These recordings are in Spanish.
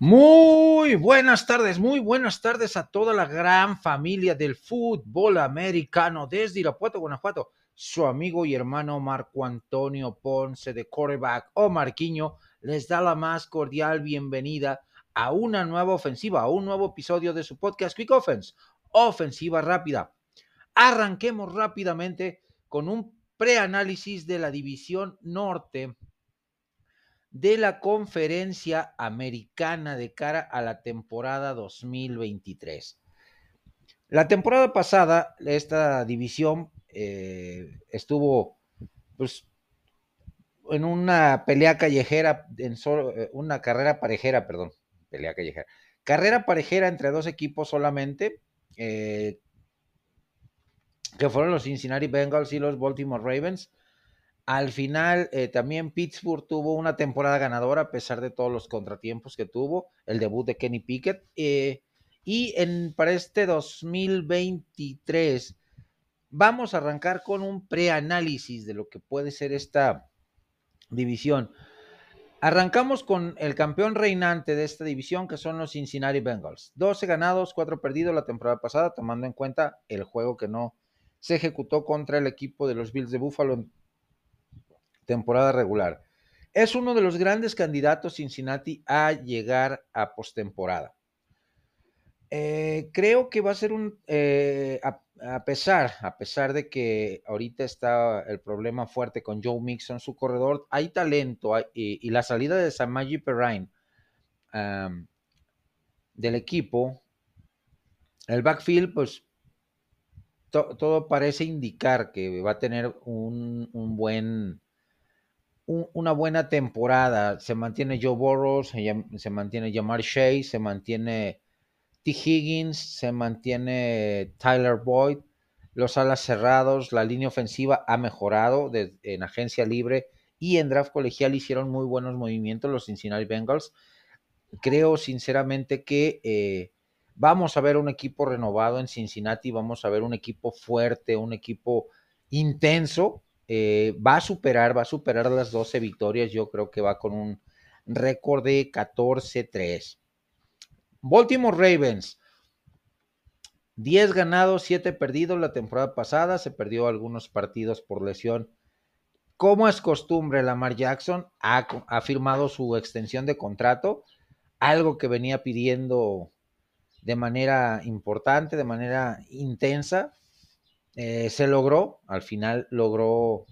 Muy buenas tardes, muy buenas tardes a toda la gran familia del fútbol americano desde Irapuato, Guanajuato. Su amigo y hermano Marco Antonio Ponce de Coreback o Marquiño les da la más cordial bienvenida a una nueva ofensiva, a un nuevo episodio de su podcast Quick Offense, ofensiva rápida. Arranquemos rápidamente con un preanálisis de la división norte de la conferencia americana de cara a la temporada 2023. La temporada pasada, esta división eh, estuvo pues, en una pelea callejera, en solo, eh, una carrera parejera, perdón, pelea callejera. Carrera parejera entre dos equipos solamente, eh, que fueron los Cincinnati Bengals y los Baltimore Ravens. Al final, eh, también Pittsburgh tuvo una temporada ganadora a pesar de todos los contratiempos que tuvo, el debut de Kenny Pickett. Eh, y para este 2023 vamos a arrancar con un preanálisis de lo que puede ser esta división. Arrancamos con el campeón reinante de esta división, que son los Cincinnati Bengals. 12 ganados, 4 perdidos la temporada pasada, tomando en cuenta el juego que no se ejecutó contra el equipo de los Bills de Buffalo en temporada regular. Es uno de los grandes candidatos Cincinnati a llegar a postemporada. Eh, creo que va a ser un, eh, a, pesar, a pesar de que ahorita está el problema fuerte con Joe Mixon, su corredor, hay talento y, la salida de Samaji Perrine del equipo, el backfield, pues to, todo parece indicar que va a tener un, un buen una buena temporada. Se mantiene Joe Burrows, se, mantiene Jamar Shea, se mantiene T. Higgins, se mantiene Tyler Boyd, los alas cerrados, la línea ofensiva ha mejorado en agencia libre y en draft colegial hicieron muy buenos movimientos los Cincinnati Bengals. Creo sinceramente que eh, vamos a ver un equipo renovado en Cincinnati, vamos a ver un equipo fuerte, un equipo intenso, eh, va a superar, va a superar las 12 victorias. Yo creo que va con un récord de 14-3. Baltimore Ravens. 10 ganados, 7 perdidos la temporada pasada. Se perdió algunos partidos por lesión. Como es costumbre, Lamar Jackson ha, ha firmado su extensión de contrato, algo que venía pidiendo de manera importante, de manera intensa. Eh, se logró, al final logró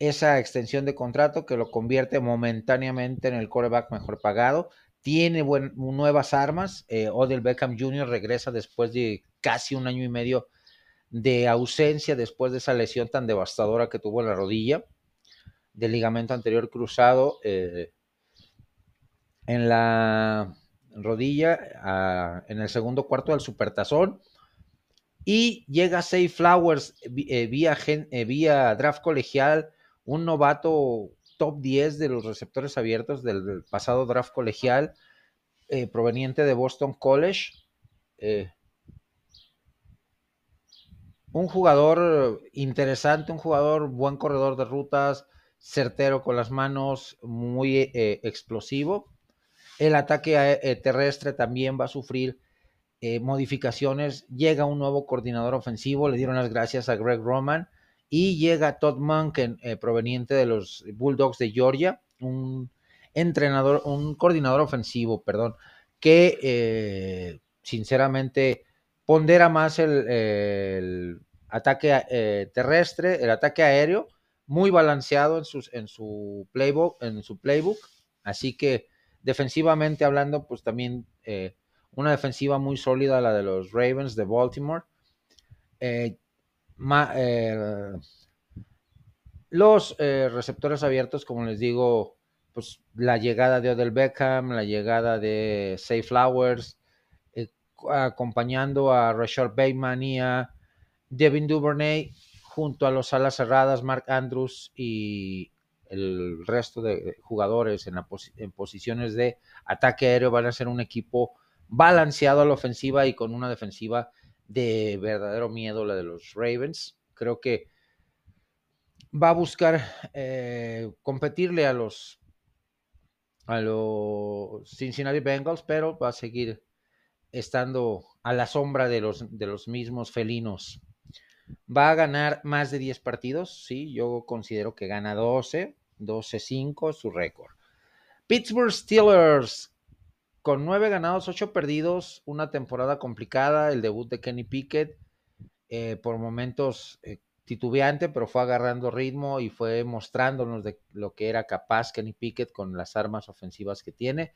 esa extensión de contrato que lo convierte momentáneamente en el coreback mejor pagado. Tiene nuevas armas. Eh, Odell Beckham Jr. regresa después de casi un año y medio de ausencia, después de esa lesión tan devastadora que tuvo en la rodilla, del ligamento anterior cruzado eh, en la rodilla, a, en el segundo cuarto del supertazón y llega Say Flowers eh, vía, eh, vía, draft colegial, un novato top 10 de los receptores abiertos del, pasado draft colegial, eh, proveniente de Boston College. Eh, un jugador interesante, un jugador buen corredor de rutas, certero con las manos, muy eh, explosivo. El ataque eh, terrestre también va a sufrir eh, modificaciones, llega un nuevo coordinador ofensivo, le dieron las gracias a Greg Roman y llega Todd Monken, eh, proveniente de los Bulldogs de Georgia, un entrenador, un coordinador ofensivo, perdón, que eh, sinceramente pondera más el, ataque eh, terrestre, el ataque aéreo, muy balanceado en, sus, en su playbook, en su playbook, así que defensivamente hablando, pues también eh, una defensiva muy sólida, la de los Ravens de Baltimore. Eh, eh, los eh, receptores abiertos, como les digo, pues la llegada de Odell Beckham, la llegada de Say Flowers, acompañando a Rashard Bateman y a Devin Duvernay, junto a los alas cerradas, Mark Andrews y el resto de jugadores en posiciones de ataque aéreo van a ser un equipo balanceado a la ofensiva y con una defensiva de verdadero miedo, la de los Ravens. Creo que va a buscar eh, competirle a los a los Cincinnati Bengals, pero va a seguir estando a la sombra de los, de los mismos felinos. Va a ganar más de 10 partidos, sí, yo considero que gana 12, 12-5 su récord. Pittsburgh Steelers, con 9 ganados, 8 perdidos, una temporada complicada, el debut de Kenny Pickett, eh, por momentos eh, titubeante, pero fue agarrando ritmo y fue mostrándonos de lo que era capaz Kenny Pickett con las armas ofensivas que tiene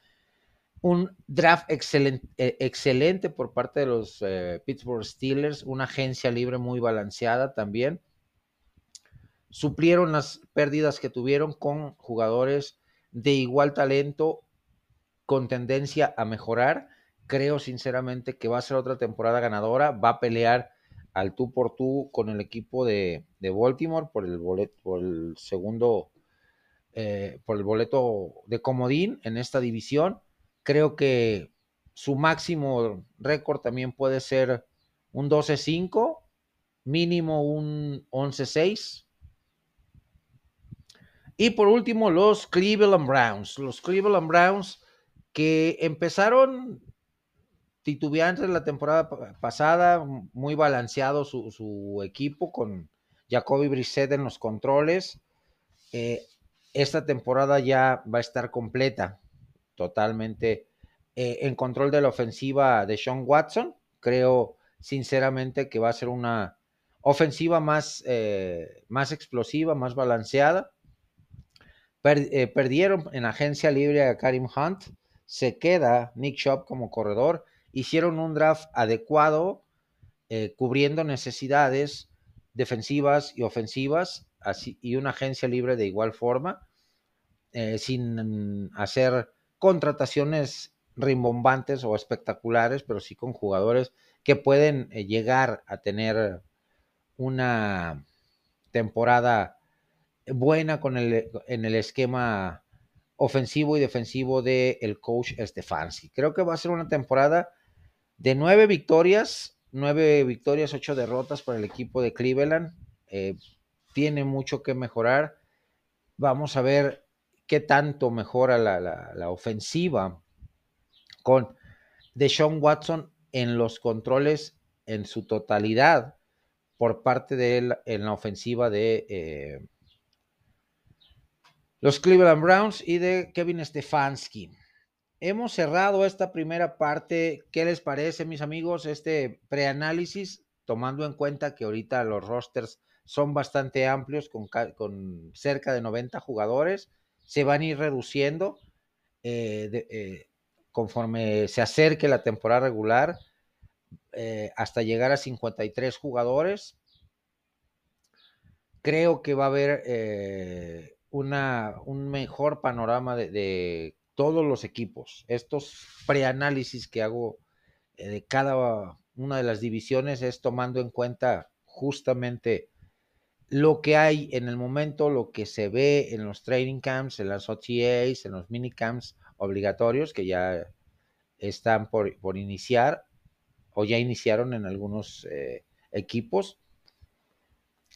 un draft excelente, eh, excelente por parte de los eh, Pittsburgh Steelers, una agencia libre muy balanceada también. Suplieron las pérdidas que tuvieron con jugadores de igual talento, con tendencia a mejorar. Creo sinceramente que va a ser otra temporada ganadora, va a pelear al tú por tú con el equipo de, de Baltimore por el, boleto, por el segundo, eh, por el boleto de comodín en esta división Creo que su máximo récord también puede ser un 12-5, mínimo un 11-6. Y por último, los Cleveland Browns. Los Cleveland Browns que empezaron titubeantes la temporada pasada, muy balanceado su, su equipo con Jacoby Brissett en los controles. Eh, esta temporada ya va a estar completa totalmente eh, en control de la ofensiva de Sean Watson. Creo sinceramente que va a ser una ofensiva más, eh, más explosiva, más balanceada. Per, perdieron en agencia libre a Karim Hunt. Se queda Nick Shop como corredor. Hicieron un draft adecuado, eh, cubriendo necesidades defensivas y ofensivas, así, y una agencia libre de igual forma, eh, sin hacer contrataciones rimbombantes o espectaculares, pero sí con jugadores que pueden eh, llegar a tener una temporada buena con el, en el esquema ofensivo y defensivo del el coach Stefanski. Creo que va a ser una temporada de nueve victorias, nueve victorias, ocho derrotas para el equipo de Cleveland. Eh, tiene mucho que mejorar. Vamos a ver qué tanto mejora la, la, la ofensiva con Deshaun Watson en los controles en su totalidad por parte de él en la ofensiva de eh, los Cleveland Browns y de Kevin Stefanski. Hemos cerrado esta primera parte. ¿Qué les parece, mis amigos? Este preanálisis, tomando en cuenta que ahorita los rosters son bastante amplios, con, cerca de 90 jugadores se van a ir reduciendo eh, eh, conforme se acerque la temporada regular eh, hasta llegar a 53 jugadores. Creo que va a haber una, un mejor panorama de, de, todos los equipos. Estos preanálisis que hago eh, de cada una de las divisiones es tomando en cuenta justamente lo que hay en el momento, lo que se ve en los training camps, en las OTAs, en los minicamps obligatorios que ya están por, por iniciar o ya iniciaron en algunos eh, equipos.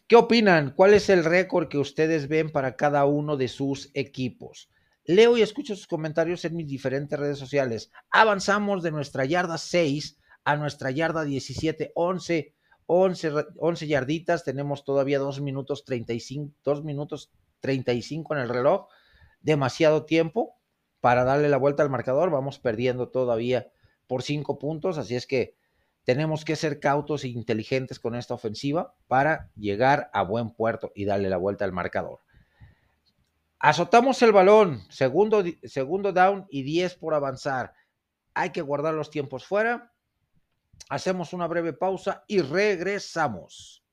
¿Qué opinan? ¿Cuál es el récord que ustedes ven para cada uno de sus equipos? Leo y escucho sus comentarios en mis diferentes redes sociales. Avanzamos de nuestra yarda 6 a nuestra yarda 17, 11 11, 11 yarditas, tenemos todavía 2 minutos 35, 2 minutos 35 en el reloj, demasiado tiempo para darle la vuelta al marcador, vamos perdiendo todavía por 5 puntos, así es que tenemos que ser cautos e inteligentes con esta ofensiva para llegar a buen puerto y darle la vuelta al marcador. Azotamos el balón, segundo, segundo down y 10 por avanzar. Hay que guardar los tiempos fuera Hacemos una breve pausa y regresamos.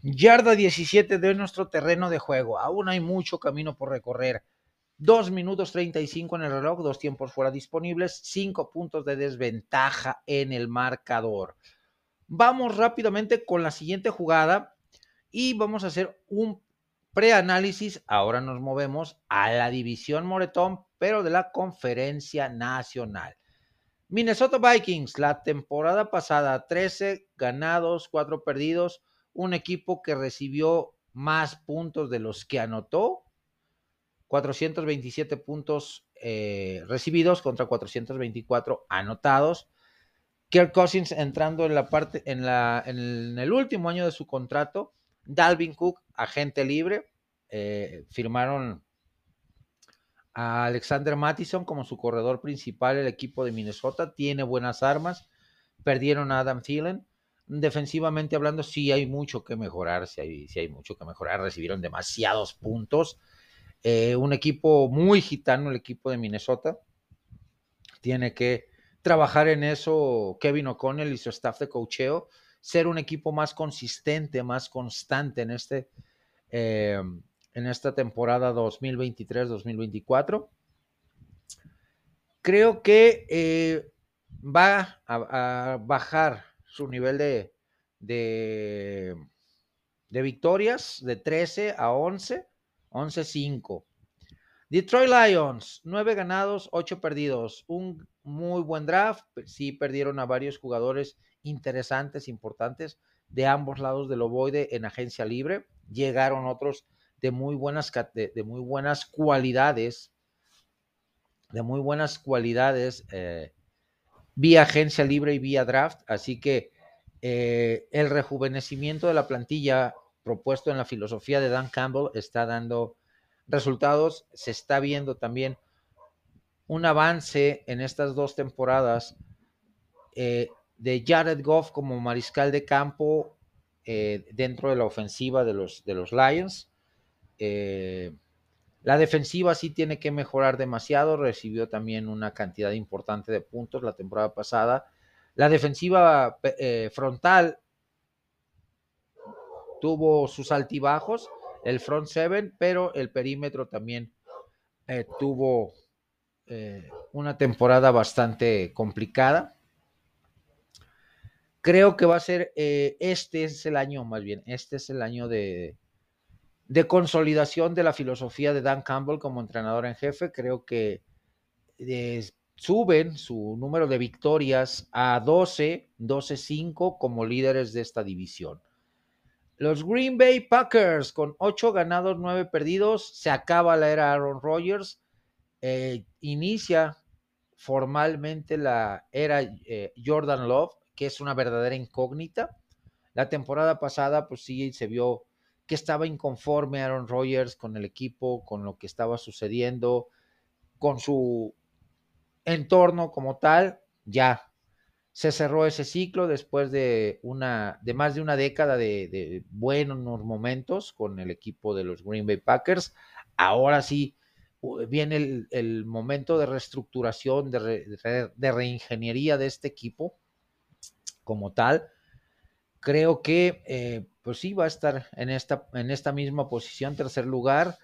Yarda 17 de nuestro terreno de juego. Aún hay mucho camino por recorrer. 2 minutos 35 en el reloj, dos tiempos fuera disponibles, 5 puntos de desventaja en el marcador. Vamos rápidamente con la siguiente jugada y vamos a hacer un preanálisis. Ahora nos movemos a la división Moretón, pero de la conferencia nacional. Minnesota Vikings, la temporada pasada, 13 ganados, 4 perdidos, un equipo que recibió más puntos de los que anotó. 427 puntos eh, recibidos contra 424 anotados. Kirk Cousins entrando en la parte, en, la, en el último año de su contrato. Dalvin Cook, agente libre. Eh, firmaron a Alexander Mattison como su corredor principal. El equipo de Minnesota tiene buenas armas. Perdieron a Adam Thielen. Defensivamente hablando, sí hay mucho que mejorar. Sí hay, hay mucho que mejorar. Recibieron demasiados puntos. Eh, un equipo muy gitano, el equipo de Minnesota. Tiene que trabajar en eso Kevin O'Connell y su staff de cocheo, ser un equipo más consistente, más constante en, este, eh, en esta temporada 2023-2024. Creo que eh, va a, bajar su nivel de, de, de victorias de 13 a 11 11-5. Detroit Lions, 9 ganados, 8 perdidos. Un muy buen draft. Sí perdieron a varios jugadores interesantes, importantes, de ambos lados del ovoide en agencia libre. Llegaron otros de muy buenas, de, muy buenas cualidades, de muy buenas cualidades eh, vía agencia libre y vía draft. Así que eh, el rejuvenecimiento de la plantilla propuesto en la filosofía de Dan Campbell está dando resultados. Se está viendo también un avance en estas dos temporadas eh, de Jared Goff como mariscal de campo eh, dentro de la ofensiva de los, de los Lions. Eh, la defensiva sí tiene que mejorar demasiado, recibió también una cantidad importante de puntos la temporada pasada. La defensiva frontal tuvo sus altibajos, el front seven, pero el perímetro también eh, tuvo eh, una temporada bastante complicada. Creo que va a ser, eh, este es el año, más bien, este es el año de, de consolidación de la filosofía de Dan Campbell como entrenador en jefe. Creo que suben su número de victorias a 12, 12-5 como líderes de esta división. Los Green Bay Packers con ocho ganados, nueve perdidos. Se acaba la era Aaron Rodgers. Eh, inicia formalmente la era eh, Jordan Love, que es una verdadera incógnita. La temporada pasada, pues sí, se vio que estaba inconforme Aaron Rodgers con el equipo, con lo que estaba sucediendo, con su entorno como tal. Ya se cerró ese ciclo después de, una, de más de una década de, buenos momentos con el equipo de los Green Bay Packers. Ahora sí viene el, momento de reestructuración, de, reingeniería de este equipo como tal. Creo que eh, pues sí va a estar en esta, en esta misma posición, tercer lugar.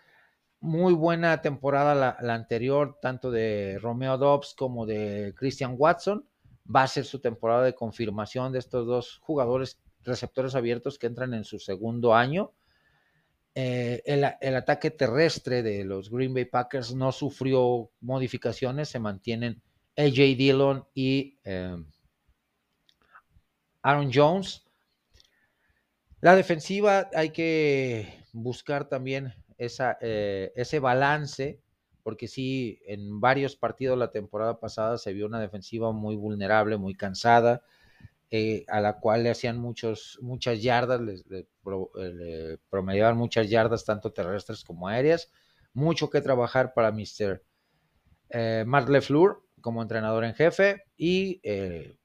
Muy buena temporada la, la anterior, tanto de Romeo Dobbs como de Christian Watson va a ser su temporada de confirmación de estos dos jugadores receptores abiertos que entran en su segundo año. Eh, el, ataque terrestre de los Green Bay Packers no sufrió modificaciones, se mantienen AJ Dillon y em, Aaron Jones. La defensiva hay que buscar también esa, eh, ese balance porque sí, en varios partidos la temporada pasada se vio una defensiva muy vulnerable, muy cansada, eh, a la cual le hacían muchos, muchas yardas, le, promediaban muchas yardas tanto terrestres como aéreas. Mucho que trabajar para Mr. Eh, LeFleur como entrenador en jefe y eh,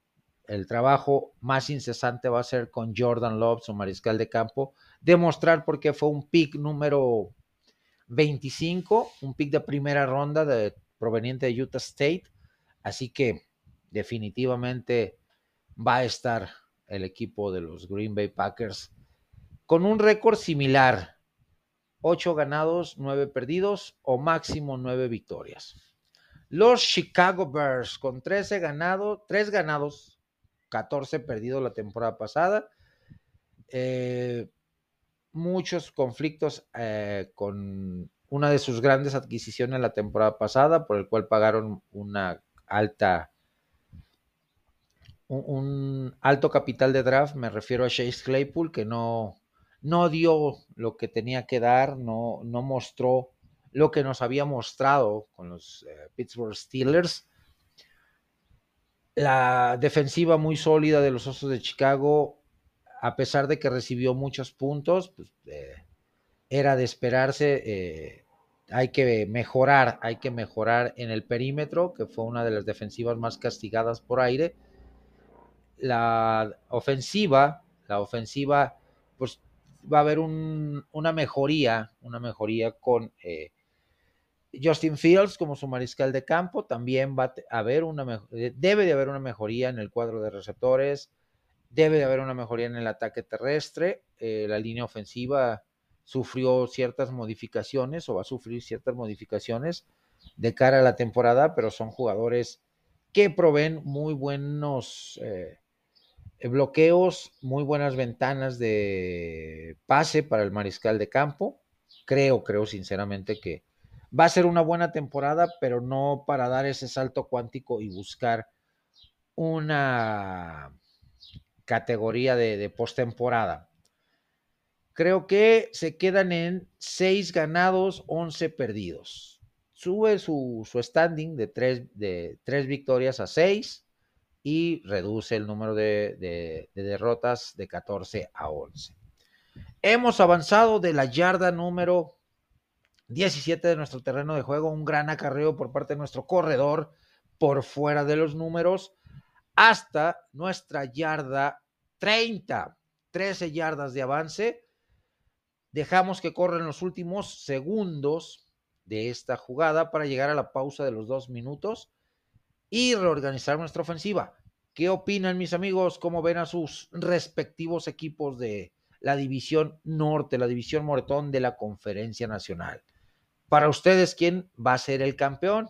el trabajo más incesante va a ser con Jordan Love, su mariscal de campo, demostrar por qué fue un pick número 25, un pick de primera ronda de, proveniente de Utah State. Así que definitivamente va a estar el equipo de los Green Bay Packers con un récord similar. 8 ganados, 9 perdidos o máximo 9 victorias. Los Chicago Bears con 13 ganados, 3 ganados, 14 perdidos la temporada pasada. Eh, muchos conflictos eh, con una de sus grandes adquisiciones la temporada pasada, por el cual pagaron una alta, un, alto capital de draft, me refiero a Chase Claypool, que no, no dio lo que tenía que dar, no, no mostró lo que nos había mostrado con los eh, Pittsburgh Steelers. La defensiva muy sólida de los Osos de Chicago, a pesar de que recibió muchos puntos, pues, eh, era de esperarse. Eh, hay que mejorar, hay que mejorar en el perímetro, que fue una de las defensivas más castigadas por aire. La ofensiva, la ofensiva, pues va a haber una mejoría, una mejoría con eh, Justin Fields como su mariscal de campo. También va a haber una, debe de haber una mejoría en el cuadro de receptores, debe de haber una mejoría en el ataque terrestre. Eh, la línea ofensiva sufrió ciertas modificaciones o va a sufrir ciertas modificaciones de cara a la temporada, pero son jugadores que proveen muy buenos eh, bloqueos, muy buenas ventanas de pase para el mariscal de campo. Creo, creo sinceramente que va a ser una buena temporada, pero no para dar ese salto cuántico y buscar una categoría de, de postemporada. Creo que se quedan en 6 ganados, 11 perdidos. Sube su, standing de 3 de tres victorias a 6 y reduce el número de, derrotas de 14 a 11. Hemos avanzado de la yarda número 17 de nuestro terreno de juego, un gran acarreo por parte de nuestro corredor por fuera de los números, hasta nuestra yarda 30, 13 yardas de avance Dejamos que corren los últimos segundos de esta jugada para llegar a la pausa de los dos minutos y reorganizar nuestra ofensiva. ¿Qué opinan mis amigos? ¿Cómo ven a sus respectivos equipos de la división norte, la división moretón de la conferencia nacional? Para ustedes, ¿quién va a ser el campeón?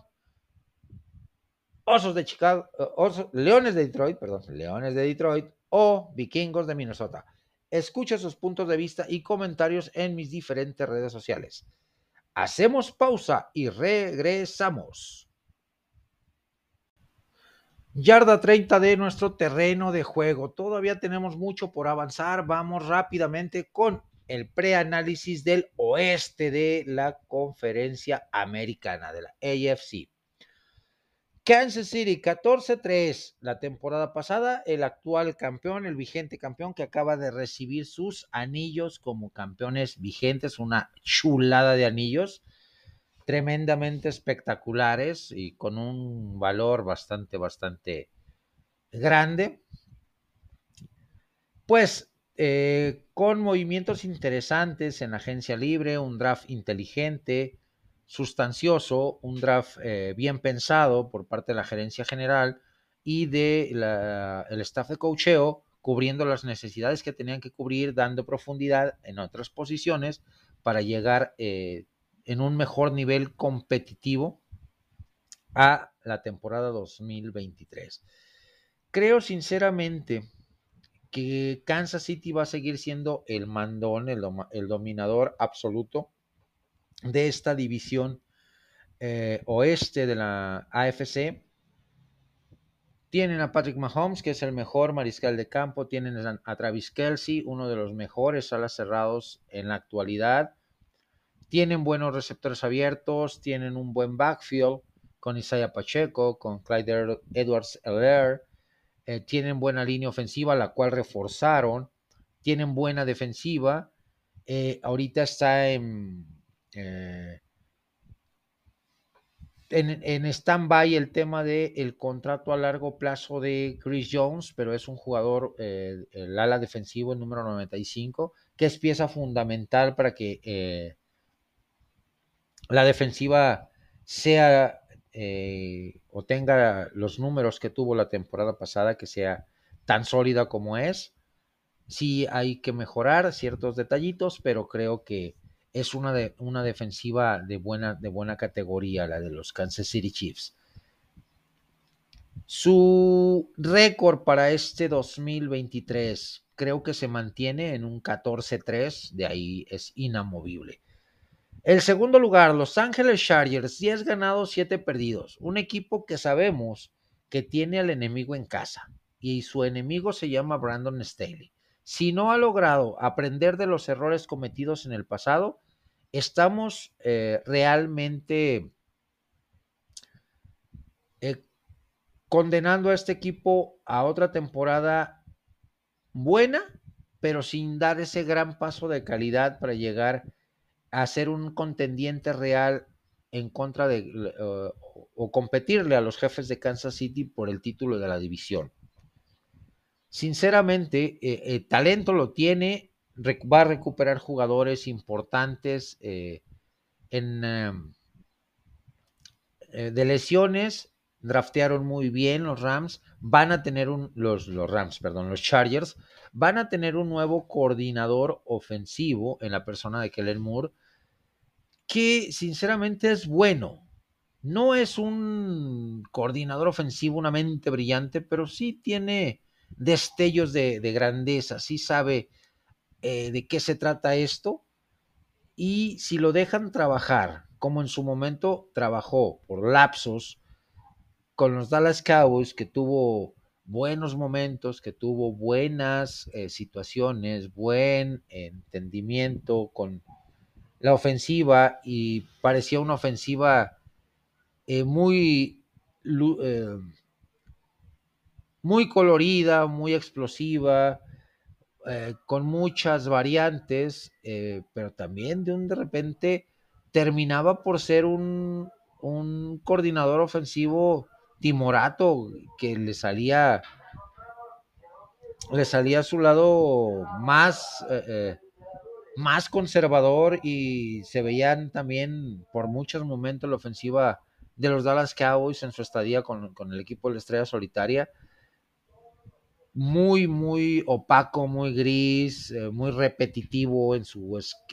Osos de Chicago, eh, Leones de Detroit, perdón, Leones de Detroit o Vikingos de Minnesota. Escucha sus puntos de vista y comentarios en mis diferentes redes sociales. Hacemos pausa y regresamos. Yarda 30 de nuestro terreno de juego. Todavía tenemos mucho por avanzar. Vamos rápidamente con el preanálisis del oeste de la conferencia americana, de la AFC. Kansas City 14-3 la temporada pasada, el actual campeón, el vigente campeón que acaba de recibir sus anillos como campeones vigentes, una chulada de anillos tremendamente espectaculares y con un valor bastante, bastante grande. Pues eh, con movimientos interesantes en agencia libre, un draft inteligente, sustancioso, un draft eh, bien pensado por parte de la gerencia general y del de staff de cocheo, cubriendo las necesidades que tenían que cubrir, dando profundidad en otras posiciones para llegar eh, en un mejor nivel competitivo a la temporada 2023. Creo sinceramente que Kansas City va a seguir siendo el mandón, el dominador absoluto de esta división eh, oeste de la AFC. Tienen a Patrick Mahomes, que es el mejor mariscal de campo. Tienen a Travis Kelsey, uno de los mejores alas cerrados en la actualidad. Tienen buenos receptores abiertos. Tienen un buen backfield con Isaiah Pacheco, con Clyde Edwards Eller. Eh, tienen buena línea ofensiva, la cual reforzaron. Tienen buena defensiva. Eh, ahorita está en eh, en, en stand-by el tema del el contrato a largo plazo de Chris Jones, pero es un jugador, eh, el ala defensivo, el número 95, que es pieza fundamental para que eh, la defensiva sea o tenga los números que tuvo la temporada pasada, que sea tan sólida como es. Sí hay que mejorar ciertos detallitos, pero creo que es una, de, una defensiva de buena, de buena categoría, la de los Kansas City Chiefs. Su récord para este 2023 creo que se mantiene en un 14-3, de ahí es inamovible. El segundo lugar, Los Ángeles Chargers, 10 ganados, 7 perdidos. Un equipo que sabemos que tiene al enemigo en casa y su enemigo se llama Brandon Staley. Si no ha logrado aprender de los errores cometidos en el pasado, estamos eh, realmente eh, condenando a este equipo a otra temporada buena, pero sin dar ese gran paso de calidad para llegar a ser un contendiente real en contra de uh, o competirle a los jefes de Kansas City por el título de la división. Sinceramente, eh, eh, talento lo tiene, va a recuperar jugadores importantes eh, em, de lesiones, draftearon muy bien los Rams, van a tener un, los, los Rams, perdón, los Chargers, van a tener un nuevo coordinador ofensivo en la persona de Kellen Moore, que sinceramente es bueno. No es un coordinador ofensivo, una mente brillante, pero sí tiene destellos de, grandeza, sí sabe eh, de qué se trata esto. Y si lo dejan trabajar, como en su momento trabajó por lapsos con los Dallas Cowboys, que tuvo buenos momentos, que tuvo buenas eh, situaciones, buen entendimiento con la ofensiva y parecía una ofensiva eh, muy, muy colorida, muy explosiva, eh, con muchas variantes, pero también de un de repente terminaba por ser un, un coordinador ofensivo timorato que le salía le salía a su lado más más conservador y se veían también por muchos momentos la ofensiva de los Dallas Cowboys en su estadía con, el equipo de la Estrella Solitaria. Muy, muy opaco, muy gris, eh, muy repetitivo en,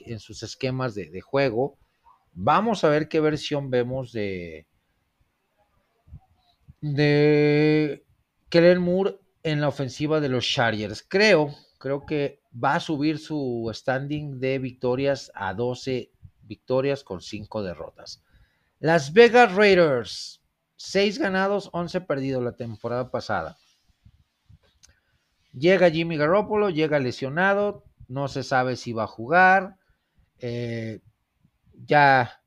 en sus esquemas de, de, juego. Vamos a ver qué versión vemos de, de Kellen Moore en la ofensiva de los Chargers. Creo, creo que va a subir su standing de victorias a 12 victorias con 5 derrotas. Las Vegas Raiders, 6 ganados, 11 perdidos la temporada pasada. Llega Jimmy Garoppolo, llega lesionado, no se sabe si va a jugar. Eh, ya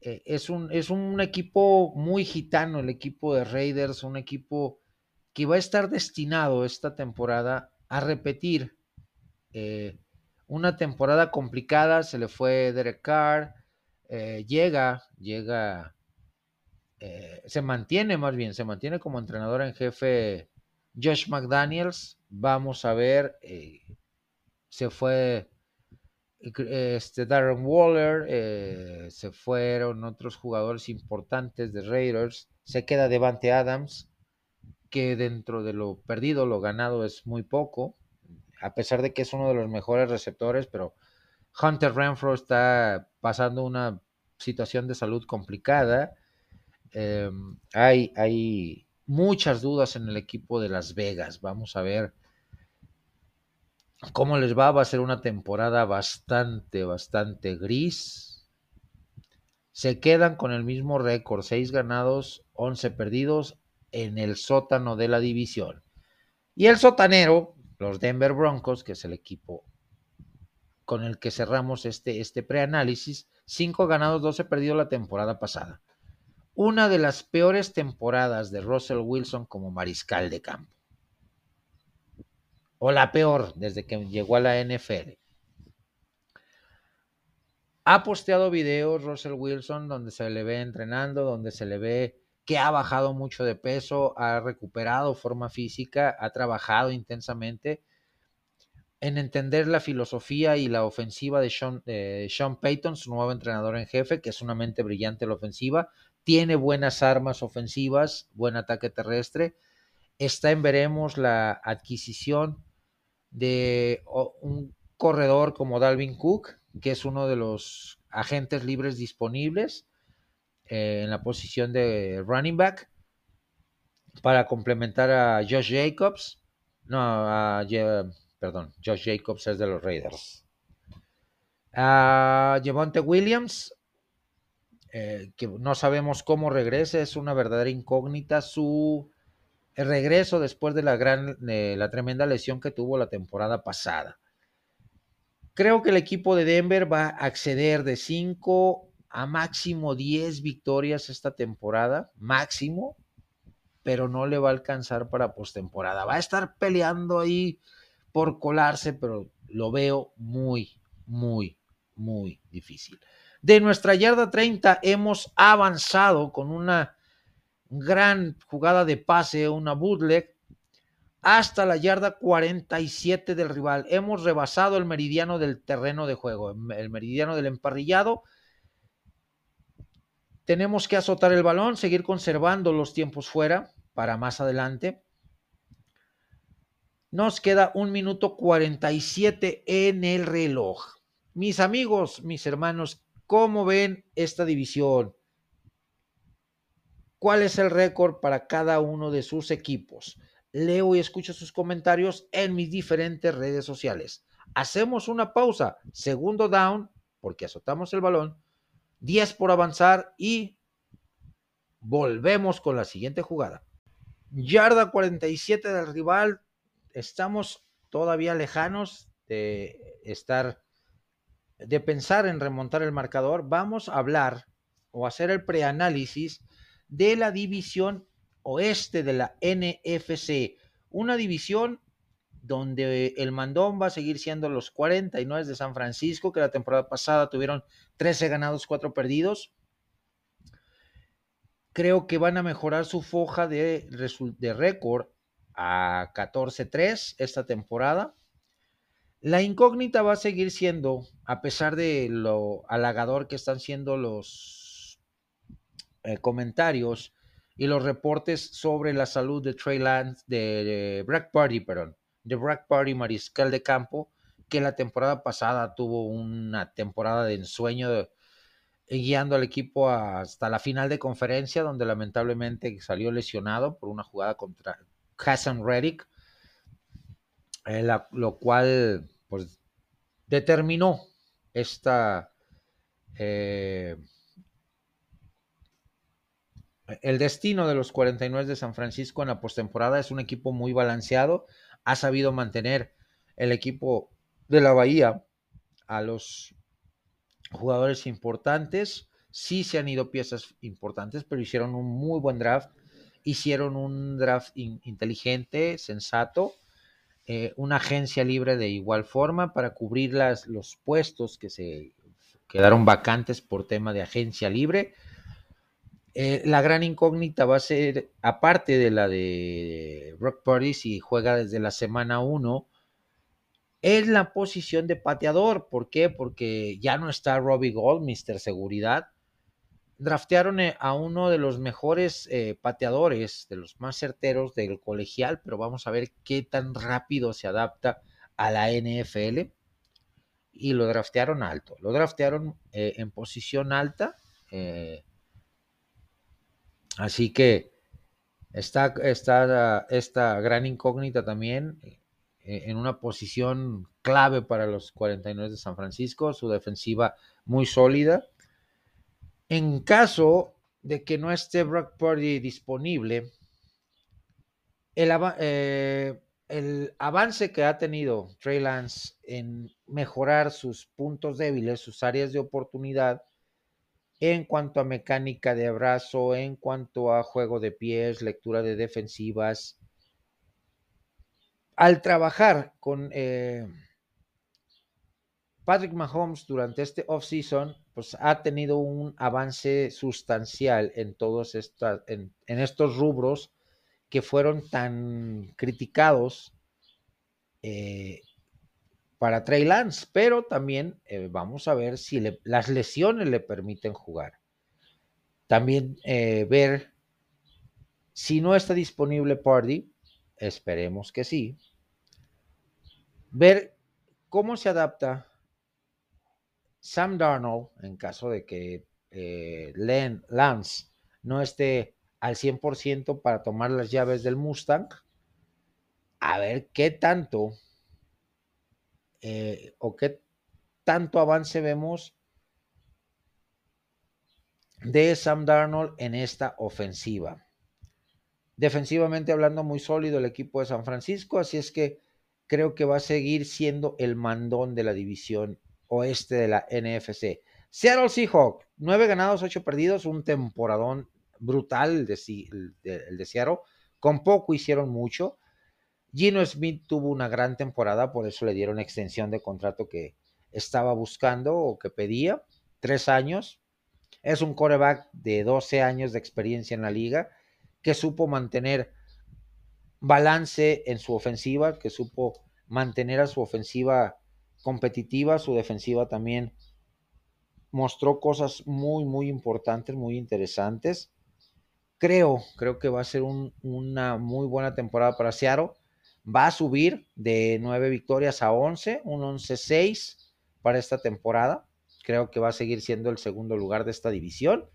eh, es, un, es un equipo muy gitano, el equipo de Raiders, un equipo que va a estar destinado esta temporada a repetir eh, una temporada complicada, se le fue Derek Carr, llega, llega, se mantiene más bien, se mantiene como entrenador en jefe Josh McDaniels. Vamos a ver, se fue este Darren Waller, se fueron otros jugadores importantes de Raiders, se queda Devante Adams, que dentro de lo perdido, lo ganado es muy poco a pesar de que es uno de los mejores receptores, pero Hunter Renfro está pasando una situación de salud complicada. Em, hay, hay muchas dudas en el equipo de Las Vegas. Vamos a ver cómo les va. Va a ser una temporada bastante, bastante gris. Se quedan con el mismo récord, 6 ganados, 11 perdidos en el sótano de la división. Y el sotanero, los Denver Broncos, que es el equipo con el que cerramos este, este preanálisis, 5 ganados, 12 perdidos la temporada pasada. Una de las peores temporadas de Russell Wilson como mariscal de campo. O la peor desde que llegó a la NFL. Ha posteado videos Russell Wilson donde se le ve entrenando, donde se le ve que ha bajado mucho de peso, ha recuperado forma física, ha trabajado intensamente en entender la filosofía y la ofensiva de Sean, Payton, su nuevo entrenador en jefe, que es una mente brillante la ofensiva, tiene buenas armas ofensivas, buen ataque terrestre. Está en veremos la adquisición de un corredor como Dalvin Cook, que es uno de los agentes libres disponibles eh, en la posición de running back para complementar a Josh Jacobs. No, perdón, Josh Jacobs es de los Raiders. A Javonte Williams, eh, que no sabemos cómo regrese, es una verdadera incógnita. Su regreso después de la gran, la tremenda lesión que tuvo la temporada pasada. Creo que el equipo de Denver va a acceder de 5 a máximo 10 victorias esta temporada, máximo, pero no le va a alcanzar para postemporada. Va a estar peleando ahí por colarse, pero lo veo muy, muy, muy difícil. De nuestra yarda 30 hemos avanzado con una gran jugada de pase, una bootleg, hasta la yarda 47 del rival. Hemos rebasado el meridiano del terreno de juego, el meridiano del emparrillado. Tenemos que azotar el balón, seguir conservando los tiempos fuera para más adelante. Nos queda un minuto 47 en el reloj. Mis amigos, mis hermanos, ¿cómo ven esta división? ¿Cuál es el récord para cada uno de sus equipos? leo y escucho sus comentarios en mis diferentes redes sociales. Hacemos una pausa, segundo down, porque azotamos el balón, 10 por avanzar y volvemos con la siguiente jugada. Yarda 47 del rival, estamos todavía lejanos de estar, de pensar en remontar el marcador. Vamos a hablar o hacer el preanálisis de la división oeste de la NFC, una división donde el mandón va a seguir siendo los 49 de San Francisco, que la temporada pasada tuvieron 13 ganados, 4 perdidos. Creo que van a mejorar su foja de, de récord a 14-3 esta temporada. La incógnita va a seguir siendo, a pesar de lo halagador que están siendo los eh, comentarios y los reportes sobre la salud de Trey Lance, de, Black Party, perdón, de Black Party Mariscal de Campo, que la temporada pasada tuvo una temporada de ensueño guiando al equipo hasta la final de conferencia, donde lamentablemente salió lesionado por una jugada contra Hassan Reddick, lo cual pues determinó esta eh, el destino de los 49 de San Francisco en la postemporada es un equipo muy balanceado. Ha sabido mantener el equipo de la Bahía a los jugadores importantes. Sí se han ido piezas importantes, pero hicieron un muy buen draft. Hicieron un draft inteligente, sensato. Eh, una agencia libre de igual forma para cubrir las, los puestos que se quedaron vacantes por tema de agencia libre eh, la gran incógnita va a ser, aparte de la de Rock Party, si juega desde la semana 1, es la posición de pateador. ¿Por qué? Porque ya no está Robbie Gold, Mr. Seguridad. Draftearon eh, a uno de los mejores eh, pateadores, de los más certeros del colegial, pero vamos a ver qué tan rápido se adapta a la NFL. Y lo draftearon alto. Lo draftearon en posición alta. Así que está, está esta gran incógnita también eh, en una posición clave para los 49 de San Francisco, su defensiva muy sólida. En caso de que no esté Brock Purdy disponible, el, eh, el, avance que ha tenido Trey Lance en mejorar sus puntos débiles, sus áreas de oportunidad, en cuanto a mecánica de abrazo, en cuanto a juego de pies, lectura de defensivas. Al trabajar con eh, Patrick Mahomes durante este offseason, pues ha tenido un avance sustancial en todos estos, en, estos rubros que fueron tan criticados eh, para Trey Lance, pero también eh, vamos a ver si las lesiones le permiten jugar. También eh, ver si no está disponible Party, esperemos que sí. Ver cómo se adapta Sam Darnold en caso de que eh, Lance no esté al 100% para tomar las llaves del Mustang. A ver qué tanto eh, o qué tanto avance vemos de Sam Darnold en esta ofensiva. Defensivamente hablando, muy sólido el equipo de San Francisco, así es que creo que va a seguir siendo el mandón de la división oeste de la NFC. Seattle Seahawks, nueve ganados, ocho perdidos, un temporadón brutal el de, el de Seattle. Con poco hicieron mucho. Gino Smith tuvo una gran temporada, por eso le dieron extensión de contrato que estaba buscando o que pedía, tres años. Es un coreback de 12 años de experiencia en la liga que supo mantener balance en su ofensiva, que supo mantener a su ofensiva competitiva, su defensiva también mostró cosas muy, muy importantes, muy interesantes. Creo, creo que va a ser una muy buena temporada para Seattle. Va a subir de 9 victorias a 11, un 11-6 para esta temporada. Creo que va a seguir siendo el segundo lugar de esta división.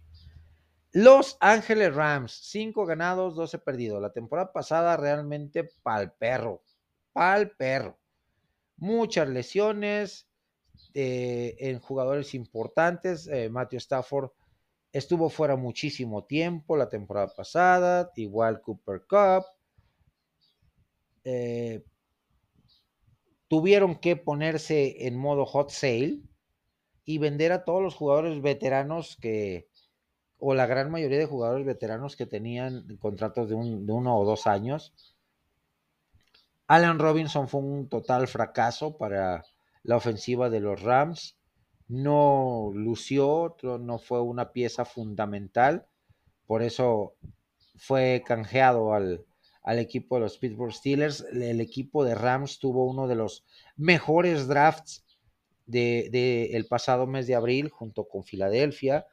Los Ángeles Rams, 5 ganados, 12 perdidos. La temporada pasada realmente pal perro, pal perro. Muchas lesiones eh, en jugadores importantes. Eh, Matthew Stafford estuvo fuera muchísimo tiempo la temporada pasada, igual Cooper Cup. Eh, tuvieron que ponerse en modo hot sale y vender a todos los jugadores veteranos que, o la gran mayoría de jugadores veteranos que tenían contratos de, uno o dos años. Allen Robinson fue un total fracaso para la ofensiva de los Rams. No lució, no fue una pieza fundamental. Por eso fue canjeado al, equipo de los Pittsburgh Steelers. El equipo de Rams tuvo uno de los mejores drafts del de, el pasado mes de abril junto con Filadelfia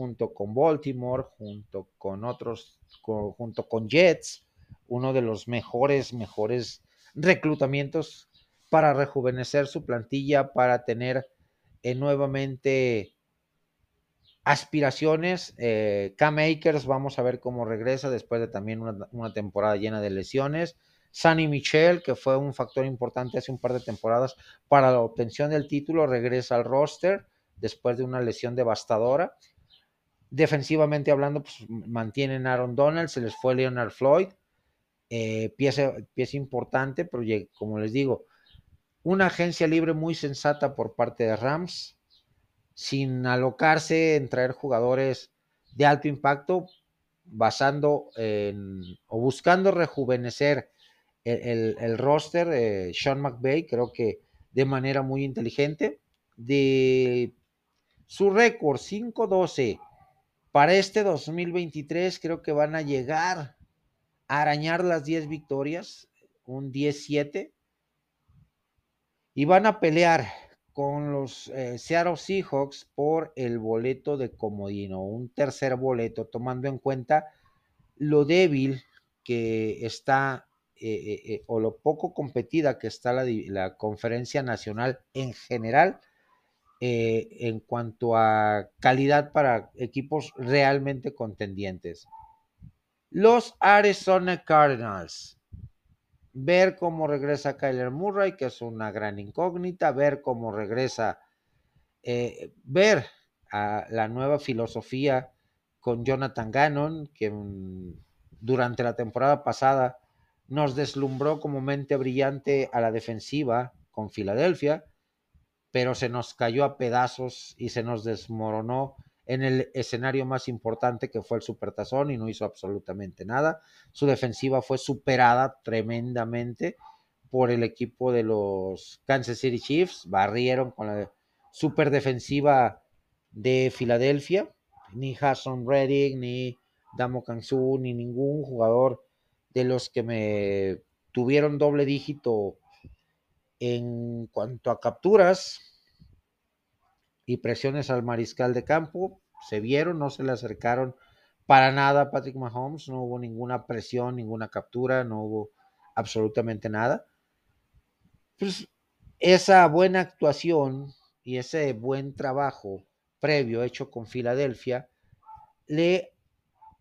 junto con Baltimore, junto con otros, junto con Jets, uno de los mejores, mejores reclutamientos para rejuvenecer su plantilla, para tener eh, nuevamente aspiraciones. Eh, Cam vamos a ver cómo regresa después de también una, temporada llena de lesiones. Sunny Michel, que fue un factor importante hace un par de temporadas para la obtención del título, regresa al roster después de una lesión devastadora. Defensivamente hablando, pues mantienen Aaron Donald, se les fue Leonard Floyd, eh, pieza, pieza importante, pero como les digo, una agencia libre muy sensata por parte de Rams, sin alocarse en traer jugadores de alto impacto, basando en, o buscando rejuvenecer el, roster, eh, Sean McVay, creo que de manera muy inteligente, de su récord 5-12 para este 2023 creo que van a llegar arañar las 10 victorias, un 10-7, y van a pelear con los eh, Seattle Seahawks por el boleto de comodino, un tercer boleto, tomando en cuenta lo débil que está eh, eh, o lo poco competida que está la, la conferencia nacional en general en cuanto a calidad para equipos realmente contendientes. Los Arizona Cardinals. Ver cómo regresa Kyler Murray, que es una gran incógnita, ver cómo regresa, eh, ver a la nueva filosofía con Jonathan Gannon, que mm, durante la temporada pasada nos deslumbró como mente brillante a la defensiva con Filadelfia pero se nos cayó a pedazos y se nos desmoronó en el escenario más importante que fue el Supertazón y no hizo absolutamente nada. Su defensiva fue superada tremendamente por el equipo de los Kansas City Chiefs, barrieron con la super defensiva de Filadelfia, ni Hassan Reddick, ni Damo Kansu, ni ningún jugador de los que me tuvieron doble dígito en cuanto a capturas y presiones al mariscal de campo, se vieron, no se le acercaron para nada a Patrick Mahomes, no hubo ninguna presión, ninguna captura, no hubo absolutamente nada. Pues esa buena actuación y ese buen trabajo previo hecho con Filadelfia le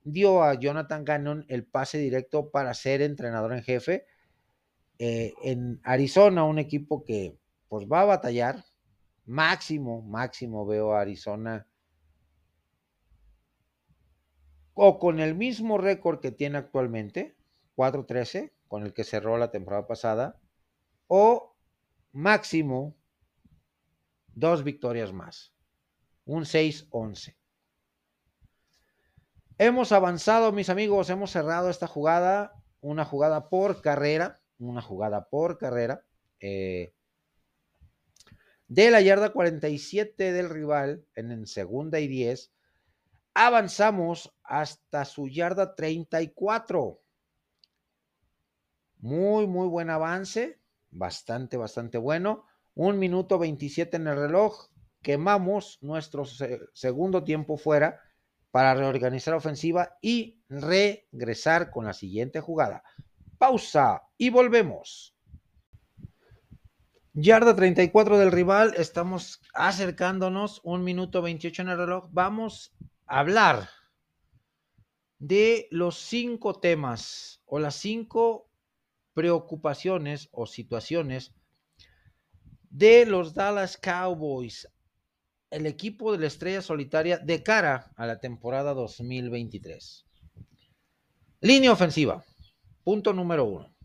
dio a Jonathan Gannon el pase directo para ser entrenador en jefe eh, en Arizona, un equipo que pues va a batallar. Máximo, máximo veo a Arizona o con el mismo récord que tiene actualmente, 4-13, con el que cerró la temporada pasada, o máximo dos victorias más. Un 6-11. Hemos avanzado, mis amigos, hemos cerrado esta jugada, una jugada por carrera, una jugada por carrera. Eh, de la yarda 47 del rival en, segunda y 10, avanzamos hasta su yarda 34. Muy, muy buen avance, bastante, bastante bueno. Un minuto 27 en el reloj. Quemamos nuestro segundo tiempo fuera para reorganizar ofensiva y regresar con la siguiente jugada. Pausa y volvemos. Yarda 34 del rival, estamos acercándonos, un minuto 28 en el reloj. Vamos a hablar de los cinco temas o las cinco preocupaciones o situaciones de los Dallas Cowboys, el equipo de la estrella solitaria de cara a la temporada 2023. Línea ofensiva, punto número uno.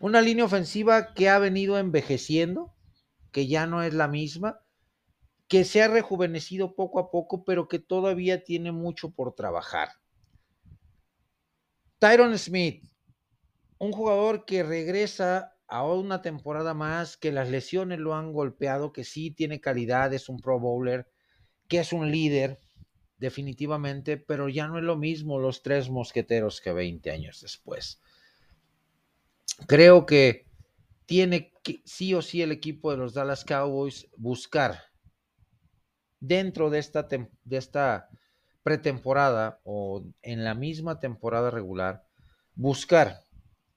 Una línea ofensiva que ha venido envejeciendo, que ya no es la misma, que se ha rejuvenecido poco a poco, pero que todavía tiene mucho por trabajar. Tyron Smith, un jugador que regresa a una temporada más, que las lesiones lo han golpeado, que sí tiene calidad, es un pro bowler, que es un líder, definitivamente, pero ya no es lo mismo los tres mosqueteros que 20 años después. Creo que tiene que sí o sí el equipo de los Dallas Cowboys buscar dentro de esta, de esta pretemporada o en la misma temporada regular, buscar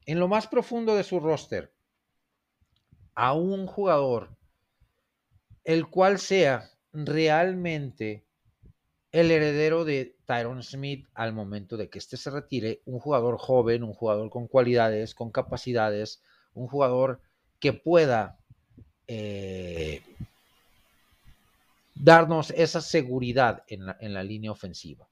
en lo más profundo de su roster a un jugador el cual sea realmente el heredero de Tyron Smith al momento de que éste se retire, un jugador joven, un jugador con cualidades, con capacidades, un jugador que pueda eh, darnos esa seguridad en la, línea ofensiva.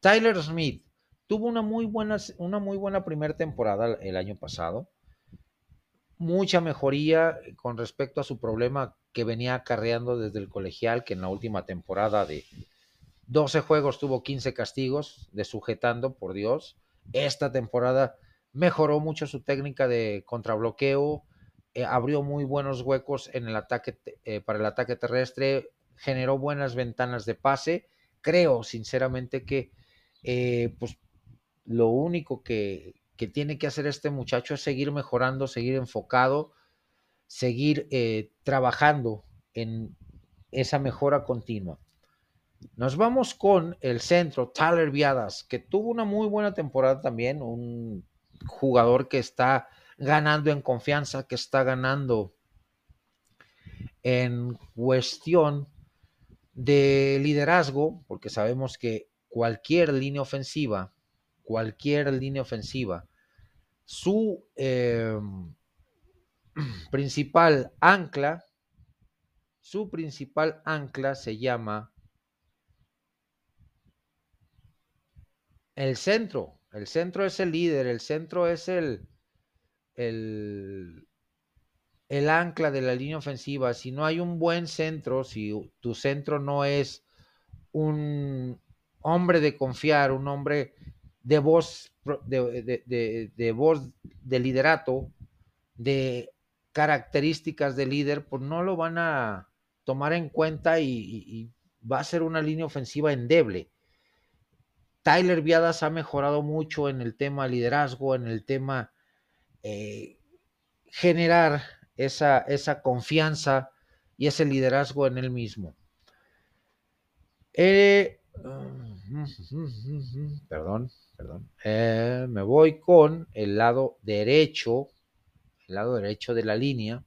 Tyler Smith tuvo una muy buena, una muy buena primera temporada el año pasado, mucha mejoría con respecto a su problema que venía acarreando desde el colegial, que en la última temporada de, 12 juegos tuvo 15 castigos de sujetando, por Dios. Esta temporada mejoró mucho su técnica de contrabloqueo, eh, abrió muy buenos huecos en el ataque eh, para el ataque terrestre, generó buenas ventanas de pase. Creo sinceramente que eh, pues, lo único que, que, tiene que hacer este muchacho es seguir mejorando, seguir enfocado, seguir trabajando en esa mejora continua. Nos vamos con el centro, Tyler Viadas, que tuvo una muy buena temporada también, un jugador que está ganando en confianza, que está ganando en cuestión de liderazgo, porque sabemos que cualquier línea ofensiva, cualquier línea ofensiva, su em, principal ancla, su principal ancla se llama El centro, el centro es el líder, el centro es el, el, ancla de la línea ofensiva. Si no hay un buen centro, si tu centro no es un hombre de confiar, un hombre de voz, de, voz de liderato, de características de líder, pues no lo van a tomar en cuenta y va a ser una línea ofensiva endeble. Tyler Viadas ha mejorado mucho en el tema liderazgo, en el tema eh, generar esa, esa, confianza y ese liderazgo en él mismo. Eh, perdón, perdón. Eh, me voy con el lado derecho, el lado derecho de la línea.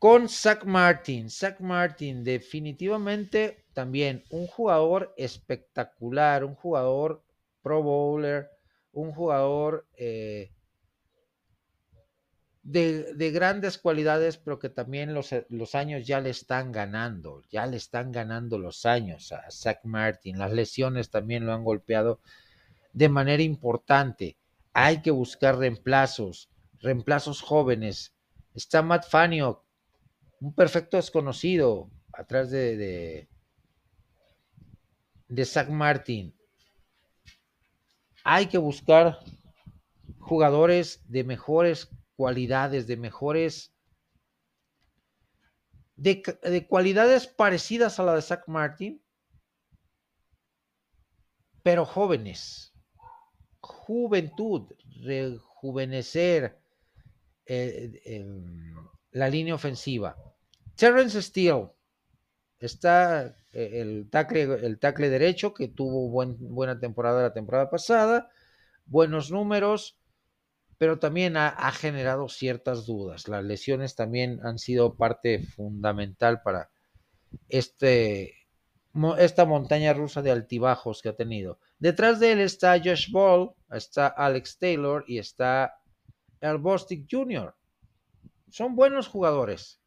Con Zach Martin. Zach Martin definitivamente también un jugador espectacular, un jugador pro bowler, un jugador eh, de, grandes cualidades, pero que también los, los, años ya le están ganando, ya le están ganando los años a Zach Martin. Las lesiones también lo han golpeado de manera importante. Hay que buscar reemplazos, reemplazos jóvenes. Está Matt Fanio, un perfecto desconocido atrás de, de, Zach Martin. Hay que buscar jugadores de mejores cualidades, de mejores, de, de, cualidades parecidas a la de Zach Martin, pero jóvenes. Juventud, rejuvenecer eh, eh, la línea ofensiva. Terrence Steele está eh, el tackle, el tackle derecho que tuvo buen, buena temporada la temporada pasada, buenos números, pero también ha, generado ciertas dudas. Las lesiones también han sido parte fundamental para este, esta montaña rusa de altibajos que ha tenido. Detrás de él está Josh Ball, está Alex Taylor y está el Bostic Jr. Son buenos jugadores.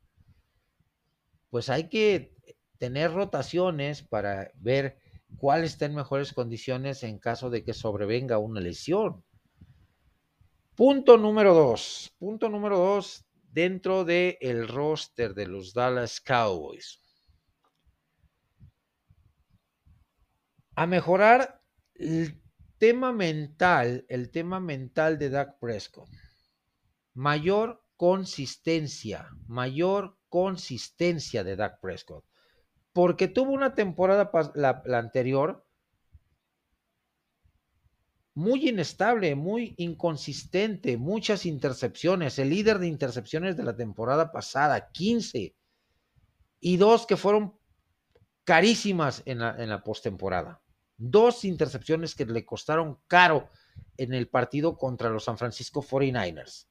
Pues hay que tener rotaciones para ver cuál está en mejores condiciones en caso de que sobrevenga una lesión. Punto número dos. Punto número dos dentro del el roster de los Dallas Cowboys. A mejorar el tema mental, el tema mental de Dak Prescott. Mayor consistencia, mayor consistencia de Dak Prescott. Porque tuvo una temporada, la, anterior, muy inestable, muy inconsistente, muchas intercepciones, el líder de intercepciones de la temporada pasada, 15, y dos que fueron carísimas en la, en la postemporada. Dos intercepciones que le costaron caro en el partido contra los San Francisco 49ers.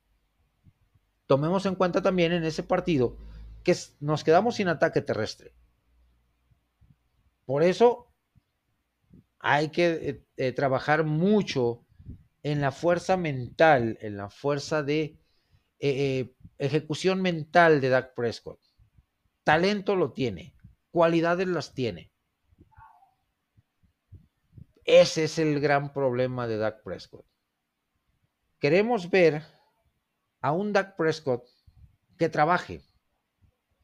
Tomemos en cuenta también en ese partido que nos quedamos sin ataque terrestre. Por eso hay que eh, eh, trabajar mucho en la fuerza mental, en la fuerza de eh, ejecución mental de Dak Prescott. Talento lo tiene, cualidades las tiene. Ese es el gran problema de Dak Prescott. Queremos ver a un Dak Prescott que trabaje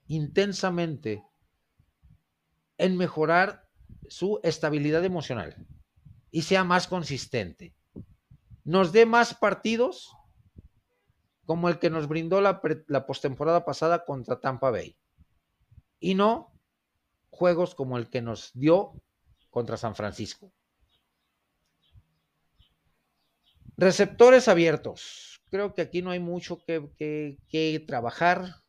intensamente en mejorar su estabilidad emocional y sea más consistente. Nos dé más partidos como el que nos brindó la, postemporada pasada contra Tampa Bay. Y no juegos como el que nos dio contra San Francisco. Receptores abiertos. Creo que aquí no hay mucho que trabajar.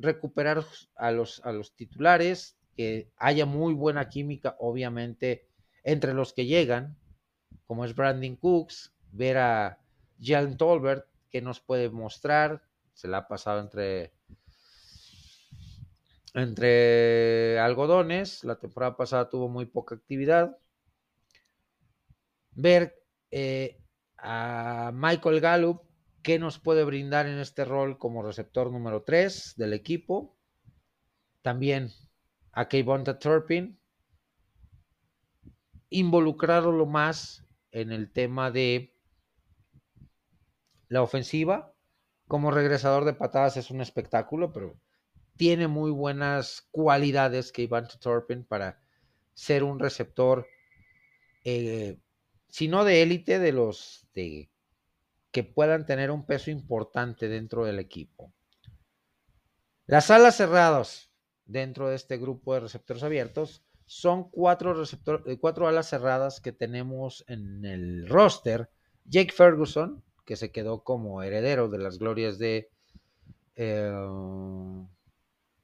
Recuperar a los, a los titulares que haya muy buena química, obviamente, entre los que llegan, como es Brandon Cooks, ver a Jalen Tolbert, que nos puede mostrar, se la ha pasado entre, entre algodones, la temporada pasada tuvo muy poca actividad. Ver eh, a Michael Gallup, que nos puede brindar en este rol como receptor número 3 del equipo. También a Kevonta Turpin, involucrarlo más en el tema de la ofensiva. Como regresador de patadas es un espectáculo, pero tiene muy buenas cualidades Kevonta Turpin para ser un receptor, eh, si no de élite, de los de, que puedan tener un peso importante dentro del equipo. Las alas cerradas, dentro de este grupo de receptores abiertos son cuatro, eh, cuatro alas cerradas que tenemos en el roster. Jake Ferguson, que se quedó como heredero de las glorias de... Eh,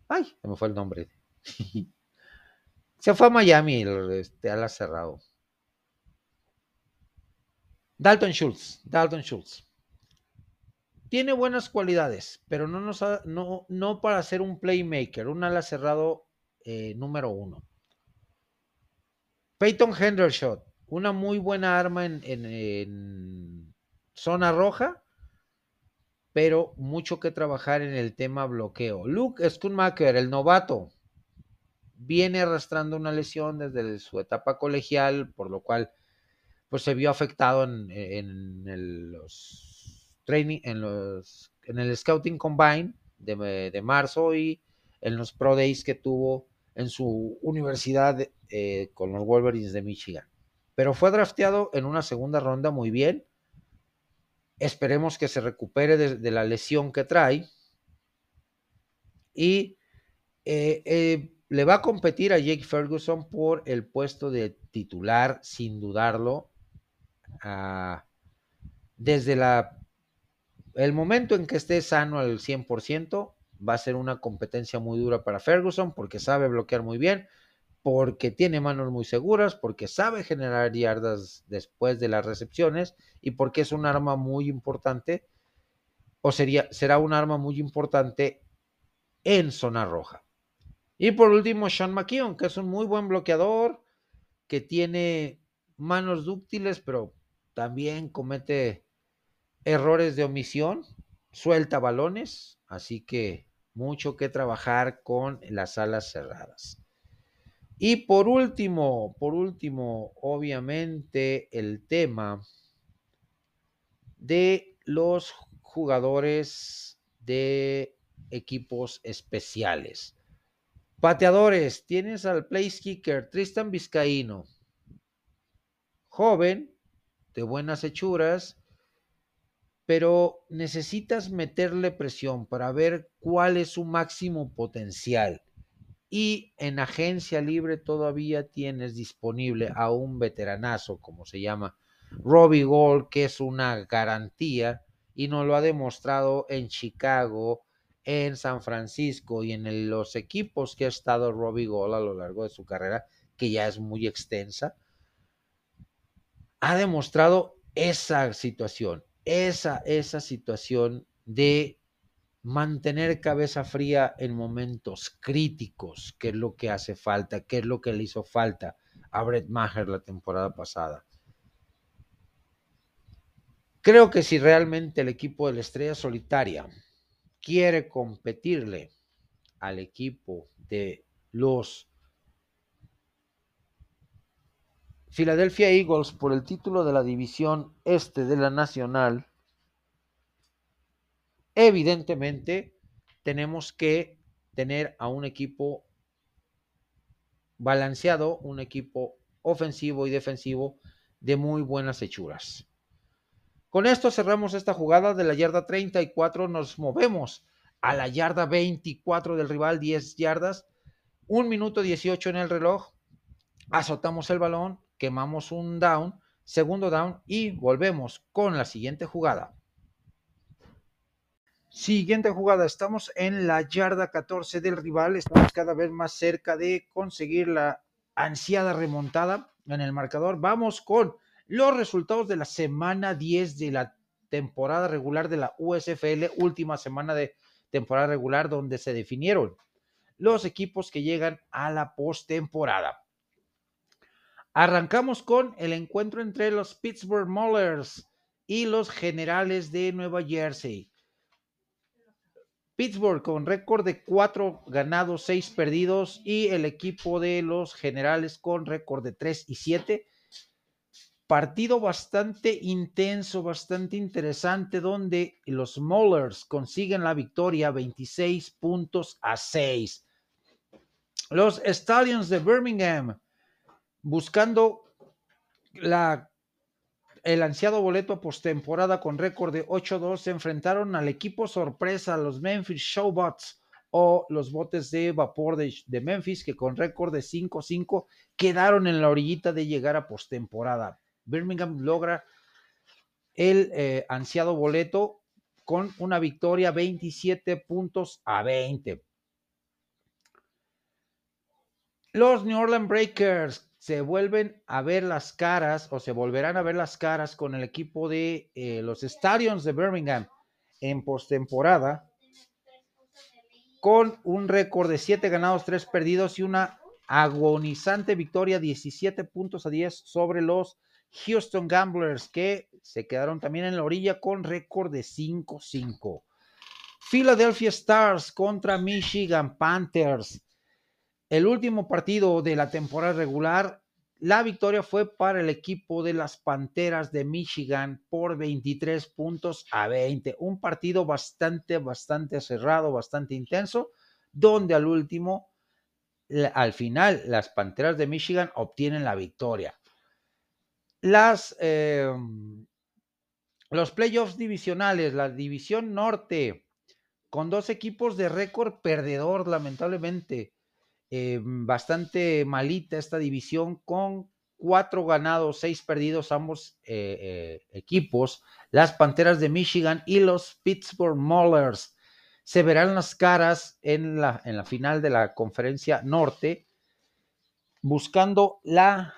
ay, se me fue el nombre. se fue a Miami, este, ala cerrado. Dalton Schultz, Dalton Schultz tiene buenas cualidades, pero no, para ser un playmaker, un ala cerrado eh, número uno. Peyton Hendershot, una muy buena arma en, zona roja, pero mucho que trabajar en el tema bloqueo. Luke Schoonmaker, el novato, viene arrastrando una lesión desde su etapa colegial, por lo cual pues se vio afectado en, los training, en los en el Scouting Combine de, marzo y en los Pro Days que tuvo en su universidad eh, con los Wolverines de Michigan. Pero fue drafteado en una segunda ronda muy bien. Esperemos que se recupere de, la lesión que trae. Y eh, eh, le va a competir a Jake Ferguson por el puesto de titular, sin dudarlo. Ah, desde la, el momento en que esté sano al 100%, va a ser una competencia muy dura para Ferguson porque sabe bloquear muy bien, porque tiene manos muy seguras, porque sabe generar yardas después de las recepciones y porque es un arma muy importante o sería, será un arma muy importante en zona roja. Y por último, Sean McKeon, que es un muy buen bloqueador, que tiene manos dúctiles, pero también comete errores de omisión, suelta balones, así que mucho que trabajar con las alas cerradas. Y por último, por último, obviamente el tema de los jugadores de equipos especiales. Pateadores, tienes al place kicker Tristan Vizcaíno, joven, de buenas hechuras, pero necesitas meterle presión para ver cuál es su máximo potencial. Y en agencia libre todavía tienes disponible a un veteranazo, como se llama, Robbie Gold, que es una garantía y nos lo ha demostrado en Chicago, en San Francisco y en los equipos que ha estado Robbie Gold a lo largo de su carrera, que ya es muy extensa, ha demostrado esa situación, esa, esa situación de mantener cabeza fría en momentos críticos, que es lo que hace falta, que es lo que le hizo falta a Brett Maher la temporada pasada. Creo que si realmente el equipo de la estrella solitaria quiere competirle al equipo de los Philadelphia Eagles por el título de la división este de la Nacional, evidentemente tenemos que tener a un equipo balanceado, un equipo ofensivo y defensivo de muy buenas hechuras. Con esto cerramos esta jugada de la yarda 34, nos movemos a la yarda 24 del rival, 10 yardas, un minuto 18 en el reloj, azotamos el balón, quemamos un down, segundo down y volvemos con la siguiente jugada. Siguiente jugada, estamos en la yarda 14 del rival, estamos cada vez más cerca de conseguir la ansiada remontada en el marcador. Vamos con los resultados de la semana 10 de la temporada regular de la USFL, última semana de temporada regular donde se definieron los equipos que llegan a la postemporada. Arrancamos con el encuentro entre los Pittsburgh Maulers y los Generales de Nueva Jersey. Pittsburgh con récord de 4 ganados, 6 perdidos y el equipo de los Generales con récord de 3 y 7 partido bastante intenso, bastante interesante, donde los Maulers consiguen la victoria 26 puntos a 6. Los Stallions de Birmingham, buscando el ansiado boleto postemporada con récord de 8-2, se enfrentaron al equipo sorpresa, los Memphis Showbots o los botes de vapor de, de Memphis, que con récord de 5-5 quedaron en la orillita de llegar a postemporada. Birmingham logra el eh, ansiado boleto con una victoria 27 puntos a 20. Los New Orleans Breakers se vuelven a ver las caras o se volverán a ver las caras con el equipo de eh, los Stadiums de Birmingham en postemporada con un récord de 7 ganados, 3 perdidos y una agonizante victoria 17 puntos a 10 sobre los Houston Gamblers, que se quedaron también en la orilla con récord de 5-5. Philadelphia Stars contra Michigan Panthers. El último partido de la temporada regular, la victoria fue para el equipo de las Panteras de Michigan por 23 puntos a 20. Un partido bastante, bastante cerrado, bastante intenso, donde al último, al final, las Panteras de Michigan obtienen la victoria. Las, em, los playoffs divisionales, la división norte, con dos equipos de récord perdedor, lamentablemente. Eh, bastante malita esta división con cuatro ganados, seis perdidos ambos eh, eh, equipos, las Panteras de Michigan y los Pittsburgh Maulers. Se verán las caras en la, en la final de la conferencia norte, buscando la,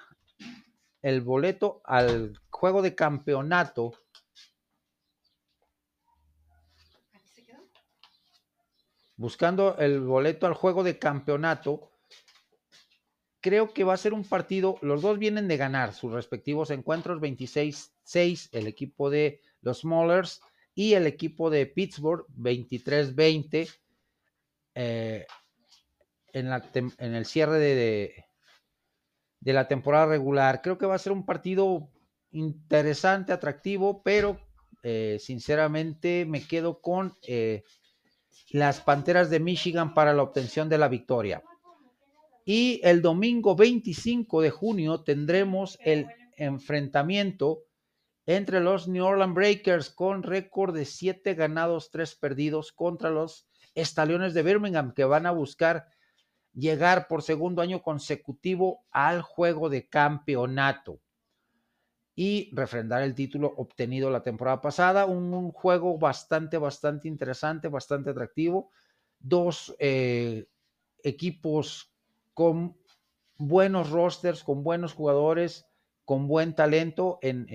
el boleto al juego de campeonato buscando el boleto al juego de campeonato. Creo que va a ser un partido, los dos vienen de ganar sus respectivos encuentros, 26-6 el equipo de los Smallers y el equipo de Pittsburgh, 23-20 eh, en, en, el cierre de, de, la temporada regular. Creo que va a ser un partido interesante, atractivo, pero eh, sinceramente me quedo con eh, las Panteras de Michigan para la obtención de la victoria. Y el domingo 25 de junio tendremos el enfrentamiento entre los New Orleans Breakers con récord de 7 ganados, 3 perdidos contra los Estaliones de Birmingham que van a buscar llegar por segundo año consecutivo al juego de campeonato y refrendar el título obtenido la temporada pasada. Un, juego bastante, bastante interesante, bastante atractivo. Dos eh, equipos con buenos rosters, con buenos jugadores, con buen talento en,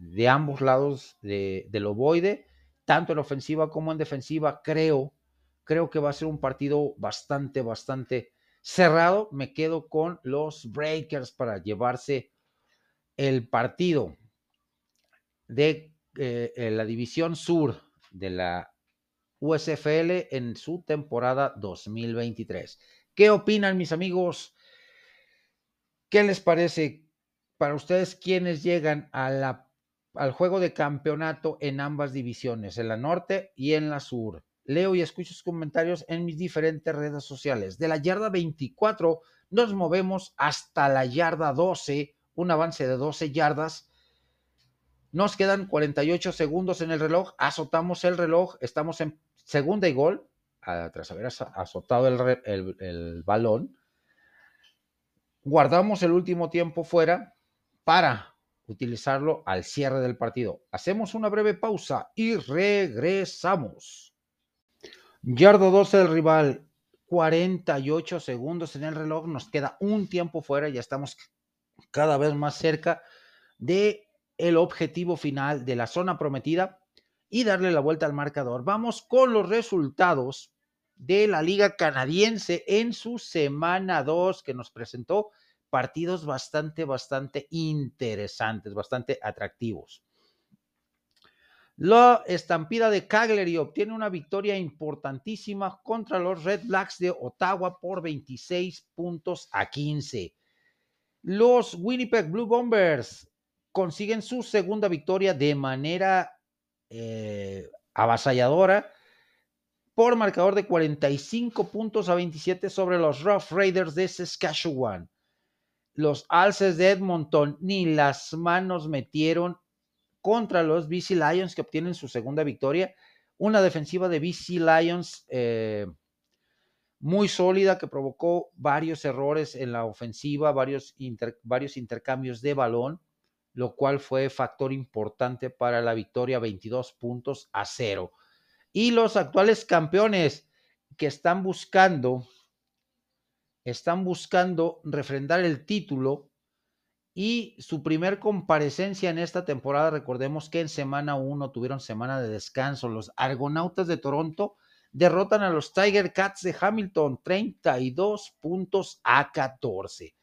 de ambos lados de, del ovoide, tanto en ofensiva como en defensiva. Creo, creo que va a ser un partido bastante, bastante cerrado. Me quedo con los Breakers para llevarse el partido de eh, la división sur de la USFL en su temporada 2023. ¿Qué opinan mis amigos? ¿Qué les parece para ustedes quienes llegan a la, al juego de campeonato en ambas divisiones, en la norte y en la sur? Leo y escucho sus comentarios en mis diferentes redes sociales. De la yarda 24 nos movemos hasta la yarda 12 un avance de 12 yardas. Nos quedan 48 segundos en el reloj, azotamos el reloj, estamos en segunda y gol, tras haber azotado el, balón. Guardamos el último tiempo fuera para utilizarlo al cierre del partido. Hacemos una breve pausa y regresamos. Yardo 12 del rival, 48 segundos en el reloj, nos queda un tiempo fuera, ya estamos cada vez más cerca de el objetivo final de la zona prometida y darle la vuelta al marcador. Vamos con los resultados de la Liga Canadiense en su semana 2 que nos presentó partidos bastante, bastante interesantes, bastante atractivos. La estampida de Cagliari obtiene una victoria importantísima contra los Red Blacks de Ottawa por 26 puntos a 15. Los Winnipeg Blue Bombers consiguen su segunda victoria de manera eh, avasalladora por marcador de 45 puntos a 27 sobre los Rough Raiders de Saskatchewan. Los Alces de Edmonton ni las manos metieron contra los BC Lions que obtienen su segunda victoria. Una defensiva de BC Lions eh, muy sólida que provocó varios errores en la ofensiva, varios, varios intercambios de balón, lo cual fue factor importante para la victoria 22 puntos a cero. Y los actuales campeones que están buscando, están buscando refrendar el título y su primer comparecencia en esta temporada, recordemos que en semana 1 tuvieron semana de descanso, los Argonautas de Toronto derrotan a los Tiger Cats de Hamilton 32 puntos a 14.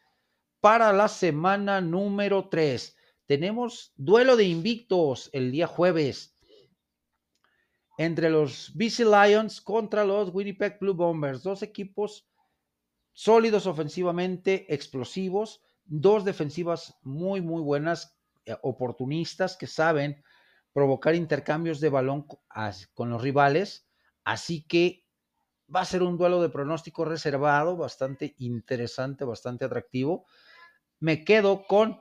Para la semana número 3 tenemos duelo de invictos el día jueves entre los BC Lions contra los Winnipeg Blue Bombers, dos equipos sólidos ofensivamente, explosivos, dos defensivas muy, muy buenas, eh, oportunistas, que saben provocar intercambios de balón con los rivales. Así que va a ser un duelo de pronóstico reservado, bastante interesante, bastante atractivo. Me quedo con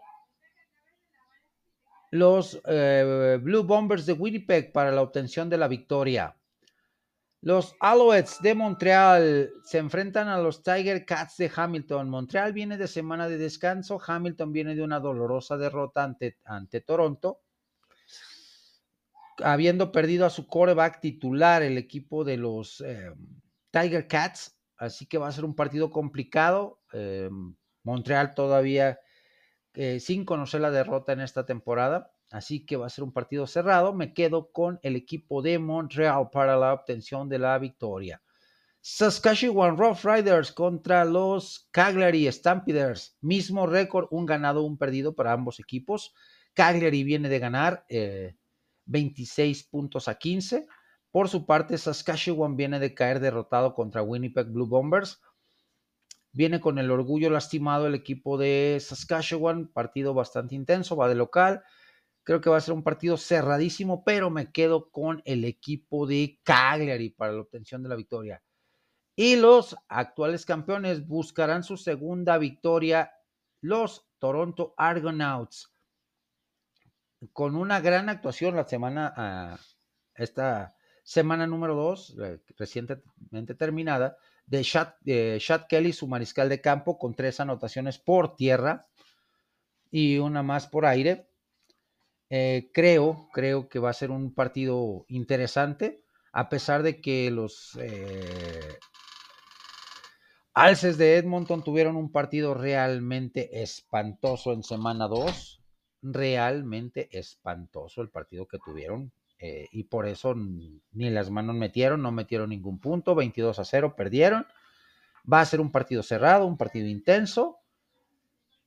los eh, Blue Bombers de Winnipeg para la obtención de la victoria. Los Alouettes de Montreal se enfrentan a los Tiger Cats de Hamilton. Montreal viene de semana de descanso. Hamilton viene de una dolorosa derrota ante, ante Toronto. Habiendo perdido a su coreback titular el equipo de los eh, Tiger Cats. Así que va a ser un partido complicado. Eh, Montreal todavía eh, sin conocer la derrota en esta temporada. Así que va a ser un partido cerrado. Me quedo con el equipo de Montreal para la obtención de la victoria. Saskatchewan Rough Riders contra los Cagliari Stampeders. Mismo récord, un ganado, un perdido para ambos equipos. Cagliari viene de ganar 26 eh, puntos a 15. Por su parte, Saskatchewan viene de caer derrotado contra Winnipeg Blue Bombers. Viene con el orgullo lastimado el equipo de Saskatchewan, partido bastante intenso, va de local. Creo que va a ser un partido cerradísimo, pero me quedo con el equipo de Cagliari para la obtención de la victoria. Y los actuales campeones buscarán su segunda victoria, los Toronto Argonauts, con una gran actuación la semana, ah, esta semana número 2, eh, recientemente terminada, de Chad, Kelly, su mariscal de campo, con tres anotaciones por tierra y una más por aire. Eh, creo, creo que va a ser un partido interesante, a pesar de que los eh, Alces de Edmonton tuvieron un partido realmente espantoso en semana 2, realmente espantoso el partido que tuvieron. Eh, y por eso ni las manos metieron, no metieron ningún punto, 22 a 0, perdieron. Va a ser un partido cerrado, un partido intenso.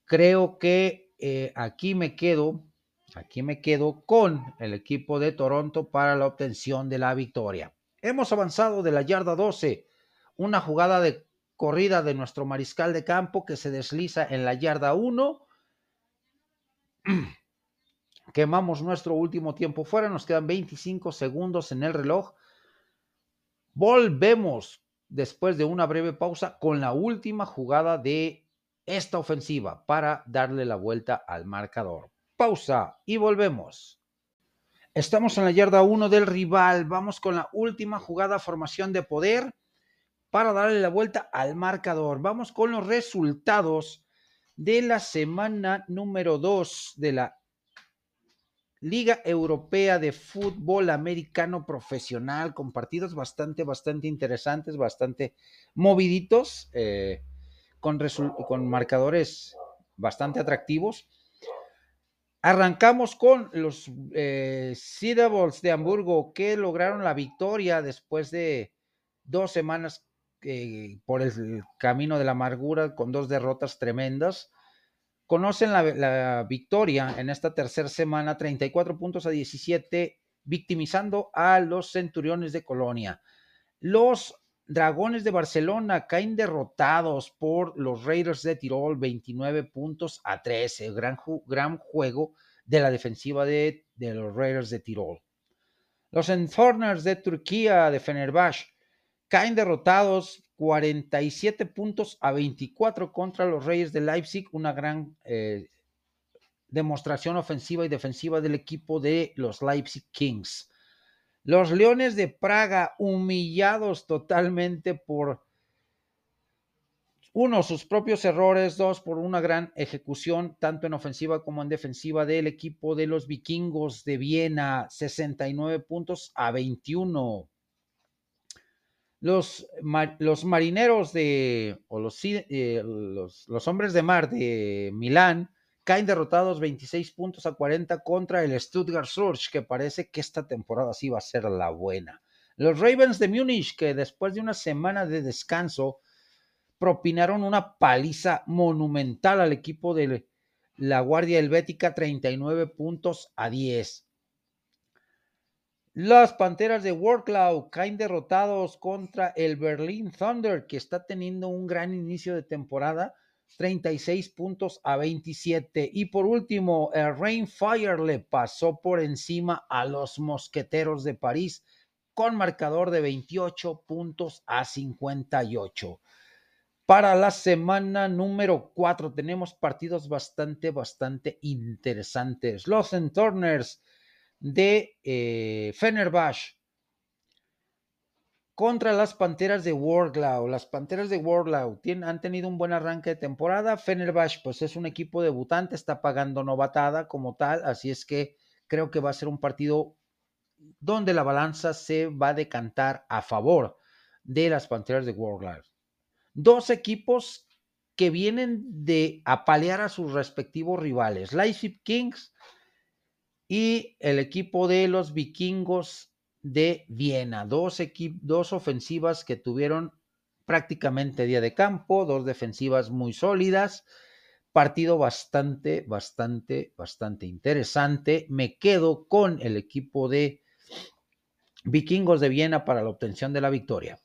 Creo que aquí me quedo Aquí me quedo con el equipo de Toronto para la obtención de la victoria. Hemos avanzado de la yarda 12, una jugada de corrida de nuestro mariscal de campo que se desliza en la yarda 1. Quemamos nuestro último tiempo fuera, nos quedan 25 segundos en el reloj. Volvemos después de una breve pausa con la última jugada de esta ofensiva para darle la vuelta al marcador. Pausa y volvemos. Estamos en la yarda 1 del rival. Vamos con la última jugada, formación de poder, para darle la vuelta al marcador. Vamos con los resultados de la semana número 2 de la Liga Europea de Fútbol Americano Profesional, con partidos bastante, bastante interesantes, bastante moviditos, eh, con, con marcadores bastante atractivos. Arrancamos con los eh, de Hamburgo que lograron la victoria después de dos semanas eh, por el camino de la amargura con dos derrotas tremendas. Conocen la, victoria en esta tercera semana, 34 puntos a 17, victimizando a los Centuriones de Colonia. Los Dragones de Barcelona caen derrotados por los Raiders de Tirol, 29 puntos a 13. Gran, gran juego de la defensiva de, los Raiders de Tirol. Los Enthorners de Turquía de Fenerbahce caen derrotados 47 puntos a 24 contra los Reyes de Leipzig, una gran eh, demostración ofensiva y defensiva del equipo de los Leipzig Kings. Los Leones de Praga, humillados totalmente por, uno, sus propios errores, dos, por una gran ejecución, tanto en ofensiva como en defensiva del equipo de los vikingos de Viena, 69 puntos a 21. Los, los marineros de, o los, eh, los, los hombres de mar de Milán, caen derrotados 26 puntos a 40 contra el Stuttgart Surge, que parece que esta temporada sí va a ser la buena. Los Ravens de Múnich, que después de una semana de descanso, propinaron una paliza monumental al equipo de la Guardia Helvética, 39 puntos a 10. Las Panteras de Worklow caen derrotados contra el Berlin Thunder, que está teniendo un gran inicio de temporada 36 puntos a 27. Y por último, el Rainfire le pasó por encima a los Mosqueteros de París con marcador de 28 puntos a 58. Para la semana número 4 tenemos partidos bastante, bastante interesantes. Los Entorners de eh, Fenerbahce contra las Panteras de Warglau. Las Panteras de Warglau han tenido un buen arranque de temporada. Fenerbahce, pues es un equipo debutante, está pagando novatada como tal, así es que creo que va a ser un partido donde la balanza se va a decantar a favor de las Panteras de Warglau. Dos equipos que vienen de apalear a sus respectivos rivales, Leipzig Kings y el equipo de los vikingos de Viena. Dos, dos ofensivas que tuvieron prácticamente día de campo, dos defensivas muy sólidas. Partido bastante, bastante, bastante interesante. Me quedo con el equipo de Vikingos de Viena para la obtención de la victoria.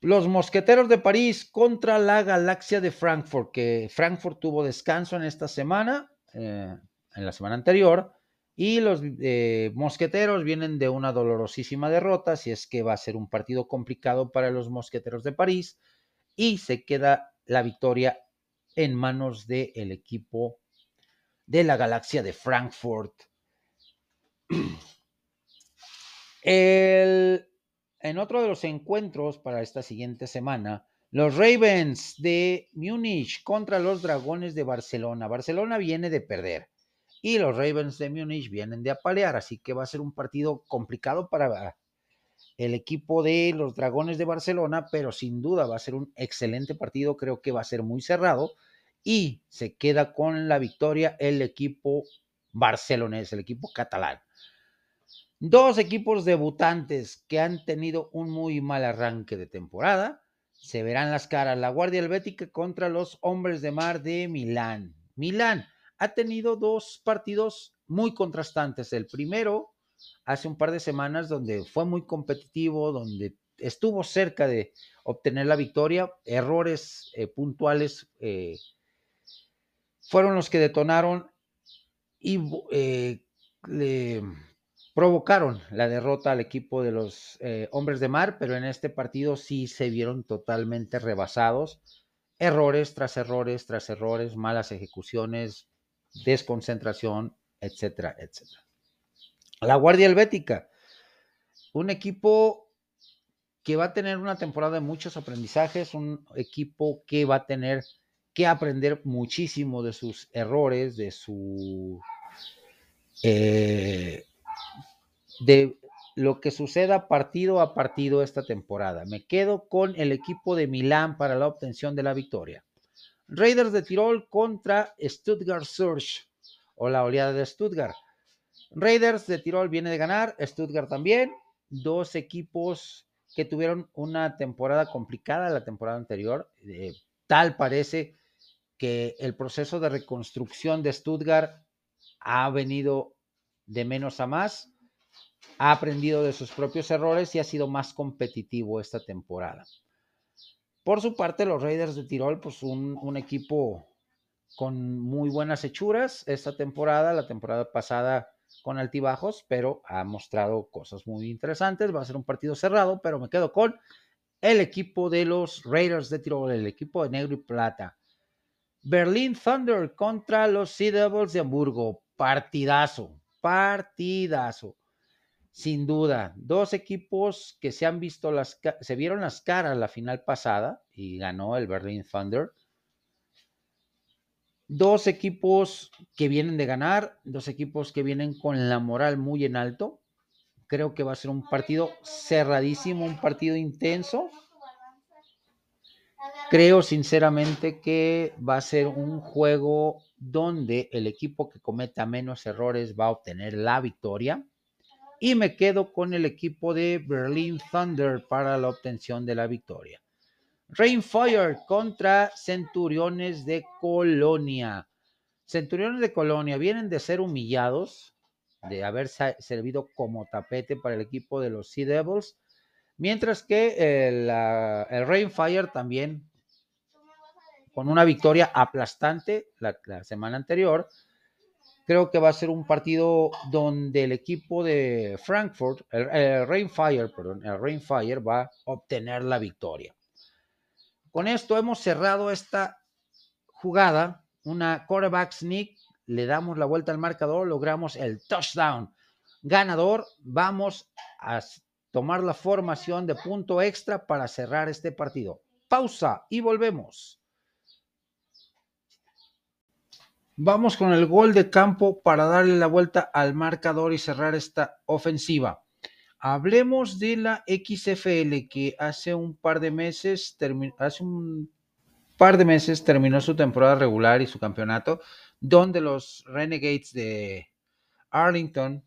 Los Mosqueteros de París contra la Galaxia de Frankfurt, que Frankfurt tuvo descanso en esta semana, eh, en la semana anterior, y los eh, mosqueteros vienen de una dolorosísima derrota, si es que va a ser un partido complicado para los mosqueteros de París, y se queda la victoria en manos del equipo de la galaxia de Frankfurt. en otro de los encuentros para esta siguiente semana, los Ravens de Múnich contra los Dragones de Barcelona. Barcelona viene de perder y los Ravens de Múnich vienen de apalear, así que va a ser un partido complicado para el equipo de los Dragones de Barcelona, pero sin duda va a ser un excelente partido, creo que va a ser muy cerrado y se queda con la victoria el equipo barcelonés, el equipo catalán. Dos equipos debutantes que han tenido un muy mal arranque de temporada. Se verán las caras. La Guardia Helvética contra los Hombres de Mar de Milán. Milán ha tenido dos partidos muy contrastantes. El primero, hace un par de semanas, donde fue muy competitivo, donde estuvo cerca de obtener la victoria. Errores eh, puntuales eh, fueron los que detonaron y eh, le provocaron la derrota al equipo de los hombres de mar, pero en este partido sí se vieron totalmente rebasados. Errores tras errores tras errores, malas ejecuciones, desconcentración, etcétera, etcétera. La Guardia Helvética, un equipo que va a tener una temporada de muchos aprendizajes, un equipo que va a tener que aprender muchísimo de sus errores, de su... Eh, de lo que suceda partido a partido esta temporada. Me quedo con el equipo de Milán para la obtención de la victoria. Raiders de Tirol contra Stuttgart Surge o la oleada de Stuttgart. Raiders de Tirol viene de ganar, Stuttgart también, dos equipos que tuvieron una temporada complicada la temporada anterior. Eh, tal parece que el proceso de reconstrucción de Stuttgart ha venido de menos a más, ha aprendido de sus propios errores y ha sido más competitivo esta temporada. Por su parte, los Raiders de Tirol, pues un, equipo con muy buenas hechuras esta temporada, la temporada pasada con altibajos, pero ha mostrado cosas muy interesantes. Va a ser un partido cerrado, pero me quedo con el equipo de los Raiders de Tirol, el equipo de negro y plata. Berlin Thunder contra los Sea Devils de Hamburgo. Partidazo, partidazo sin duda, dos equipos que se han visto las se vieron las caras la final pasada y ganó el Berlin Thunder. Dos equipos que vienen de ganar, dos equipos que vienen con la moral muy en alto. Creo que va a ser un partido cerradísimo, un partido intenso. Creo sinceramente que va a ser un juego donde el equipo que cometa menos errores va a obtener la victoria y me quedo con el equipo de Berlin Thunder para la obtención de la victoria. Rainfire contra Centuriones de Colonia. Centuriones de Colonia vienen de ser humillados, de haber servido como tapete para el equipo de los Sea Devils, mientras que el, el Rainfire también con una victoria aplastante la, semana anterior. Creo que va a ser un partido donde el equipo de Frankfurt, el, Rainfire, perdón, el Rainfire va a obtener la victoria. Con esto hemos cerrado esta jugada, una quarterback sneak, le damos la vuelta al marcador, logramos el touchdown ganador. Vamos a tomar la formación de punto extra para cerrar este partido. Pausa y volvemos. Vamos con el gol de campo para darle la vuelta al marcador y cerrar esta ofensiva. Hablemos de la XFL que hace un par de meses, hace un par de meses terminó su temporada regular y su campeonato, donde los Renegades de Arlington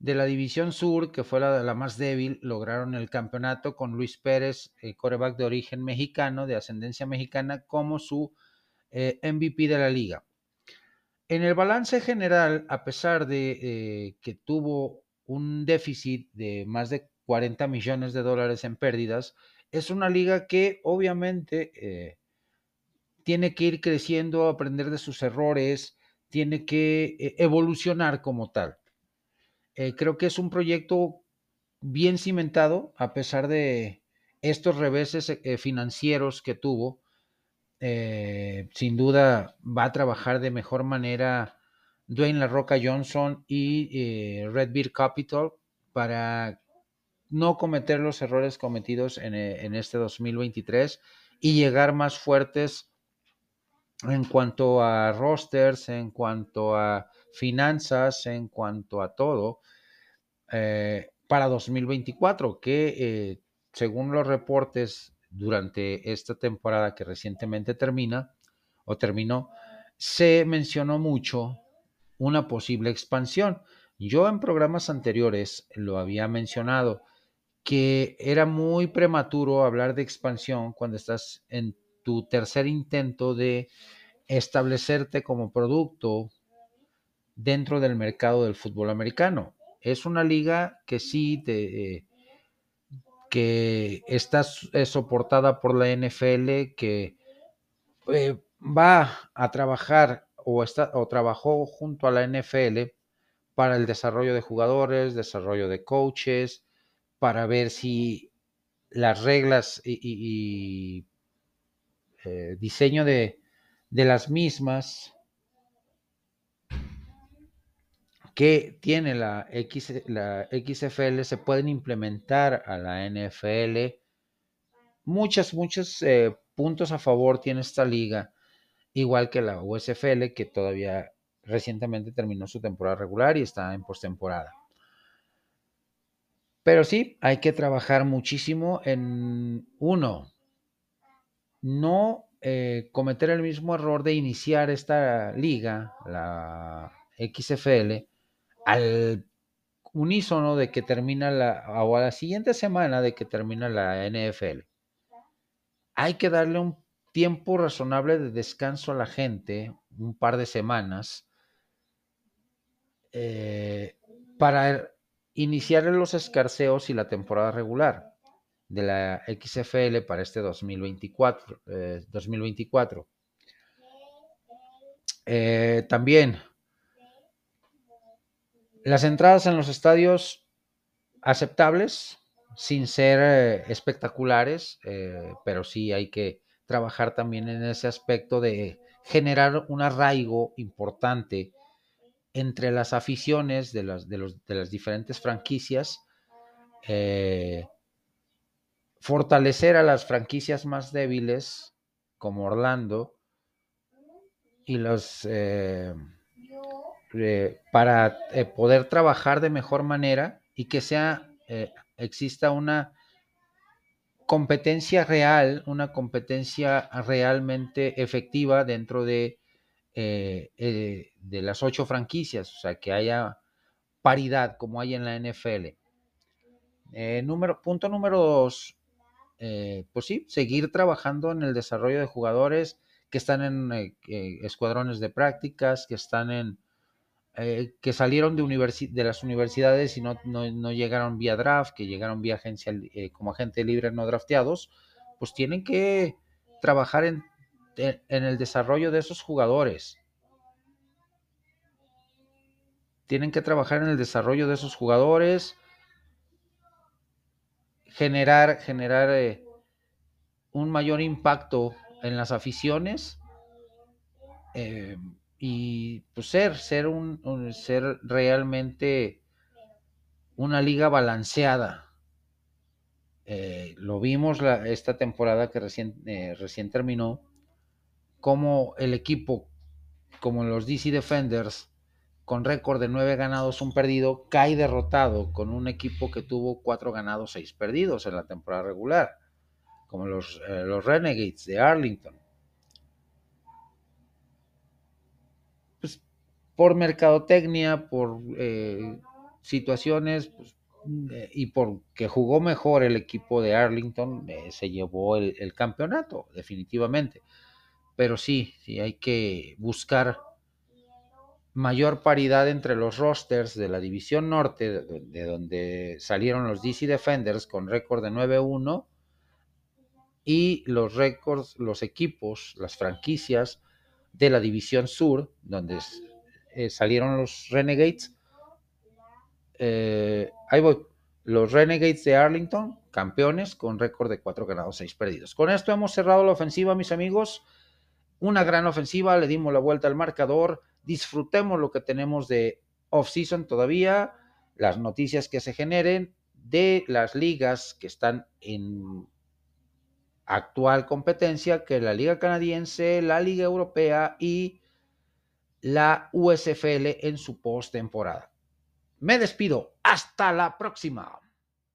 de la División Sur, que fue la, la, más débil, lograron el campeonato con Luis Pérez, el coreback de origen mexicano, de ascendencia mexicana, como su eh, MVP de la liga. En el balance general, a pesar de eh, que tuvo un déficit de más de 40 millones de dólares en pérdidas, es una liga que obviamente eh, tiene que ir creciendo, aprender de sus errores, tiene que evolucionar como tal. Creo que es un proyecto bien cimentado, a pesar de estos reveses financieros que tuvo. Eh, sin duda va a trabajar de mejor manera Dwayne La Roca Johnson y Red Beard Capital para no cometer los errores cometidos en, en, este 2023 y llegar más fuertes en cuanto a rosters, en cuanto a finanzas, en cuanto a todo, eh, para 2024, que eh, según los reportes durante esta temporada que recientemente termina o terminó, se mencionó mucho una posible expansión. Yo en programas anteriores lo había mencionado, que era muy prematuro hablar de expansión cuando estás en tu tercer intento de establecerte como producto dentro del mercado del fútbol americano. Es una liga que sí eh, que está soportada por la NFL, que eh, va a trabajar o, está, o trabajó junto a la NFL para el desarrollo de jugadores, desarrollo de coaches, para ver si las reglas y, eh, diseño de, de las mismas que tiene la, X, la XFL se pueden implementar a la NFL. Muchos, muchos eh, puntos a favor tiene esta liga, igual que la USFL, que todavía recientemente terminó su temporada regular y está en postemporada. Pero sí, hay que trabajar muchísimo en uno, no eh, cometer el mismo error de iniciar esta liga, la XFL, al unísono de que termina la, o a la siguiente semana de que termina la NFL. Hay que darle un tiempo razonable de descanso a la gente, un par de semanas, eh, para iniciar los escarceos y la temporada regular de la XFL para este 2024. 2024. Eh, eh, también las entradas en los estadios aceptables, sin ser eh, espectaculares, eh, pero sí hay que trabajar también en ese aspecto de generar un arraigo importante entre las aficiones de las, de las diferentes franquicias, eh, fortalecer a las franquicias más débiles como Orlando y los eh, para eh, poder trabajar de mejor manera y que sea, eh, exista una competencia real, una competencia realmente efectiva dentro de, de las ocho franquicias, o sea, que haya paridad como hay en la NFL. número, punto número dos, pues sí, seguir trabajando en el desarrollo de jugadores que están en escuadrones de prácticas, que están en eh, que salieron de, de las universidades y no, no, llegaron vía draft, que llegaron vía agencia eh, como agente libre no drafteados, pues tienen que trabajar en en el desarrollo de esos jugadores. Tienen que trabajar en el desarrollo de esos jugadores, generar, generar eh, un mayor impacto en las aficiones y pues ser, ser, un, ser realmente una liga balanceada. Eh, lo vimos esta temporada que recién, recién terminó, como el equipo, como los DC Defenders, con récord de nueve ganados, un perdido, cae derrotado con un equipo que tuvo cuatro ganados, seis perdidos en la temporada regular, como los, eh, los Renegades de Arlington. Por mercadotecnia, por eh, situaciones pues, eh, y porque jugó mejor el equipo de Arlington, se llevó el, campeonato, definitivamente. Pero sí, sí hay que buscar mayor paridad entre los rosters de la División Norte, de donde salieron los DC Defenders con récord de 9-1, y los récords, los equipos, las franquicias de la División Sur, donde eh, salieron los Renegades. Eh, ahí voy. Los Renegades de Arlington, campeones, con récord de 4 ganados, 6 perdidos. Con esto hemos cerrado la ofensiva, mis amigos. Una gran ofensiva, le dimos la vuelta al marcador disfrutemos lo que tenemos de off-season todavía, las noticias que se generen de las ligas que están en actual competencia, que la Liga Canadiense, la Liga Europea y la USFL en su postemporada. Me despido. Hasta la próxima.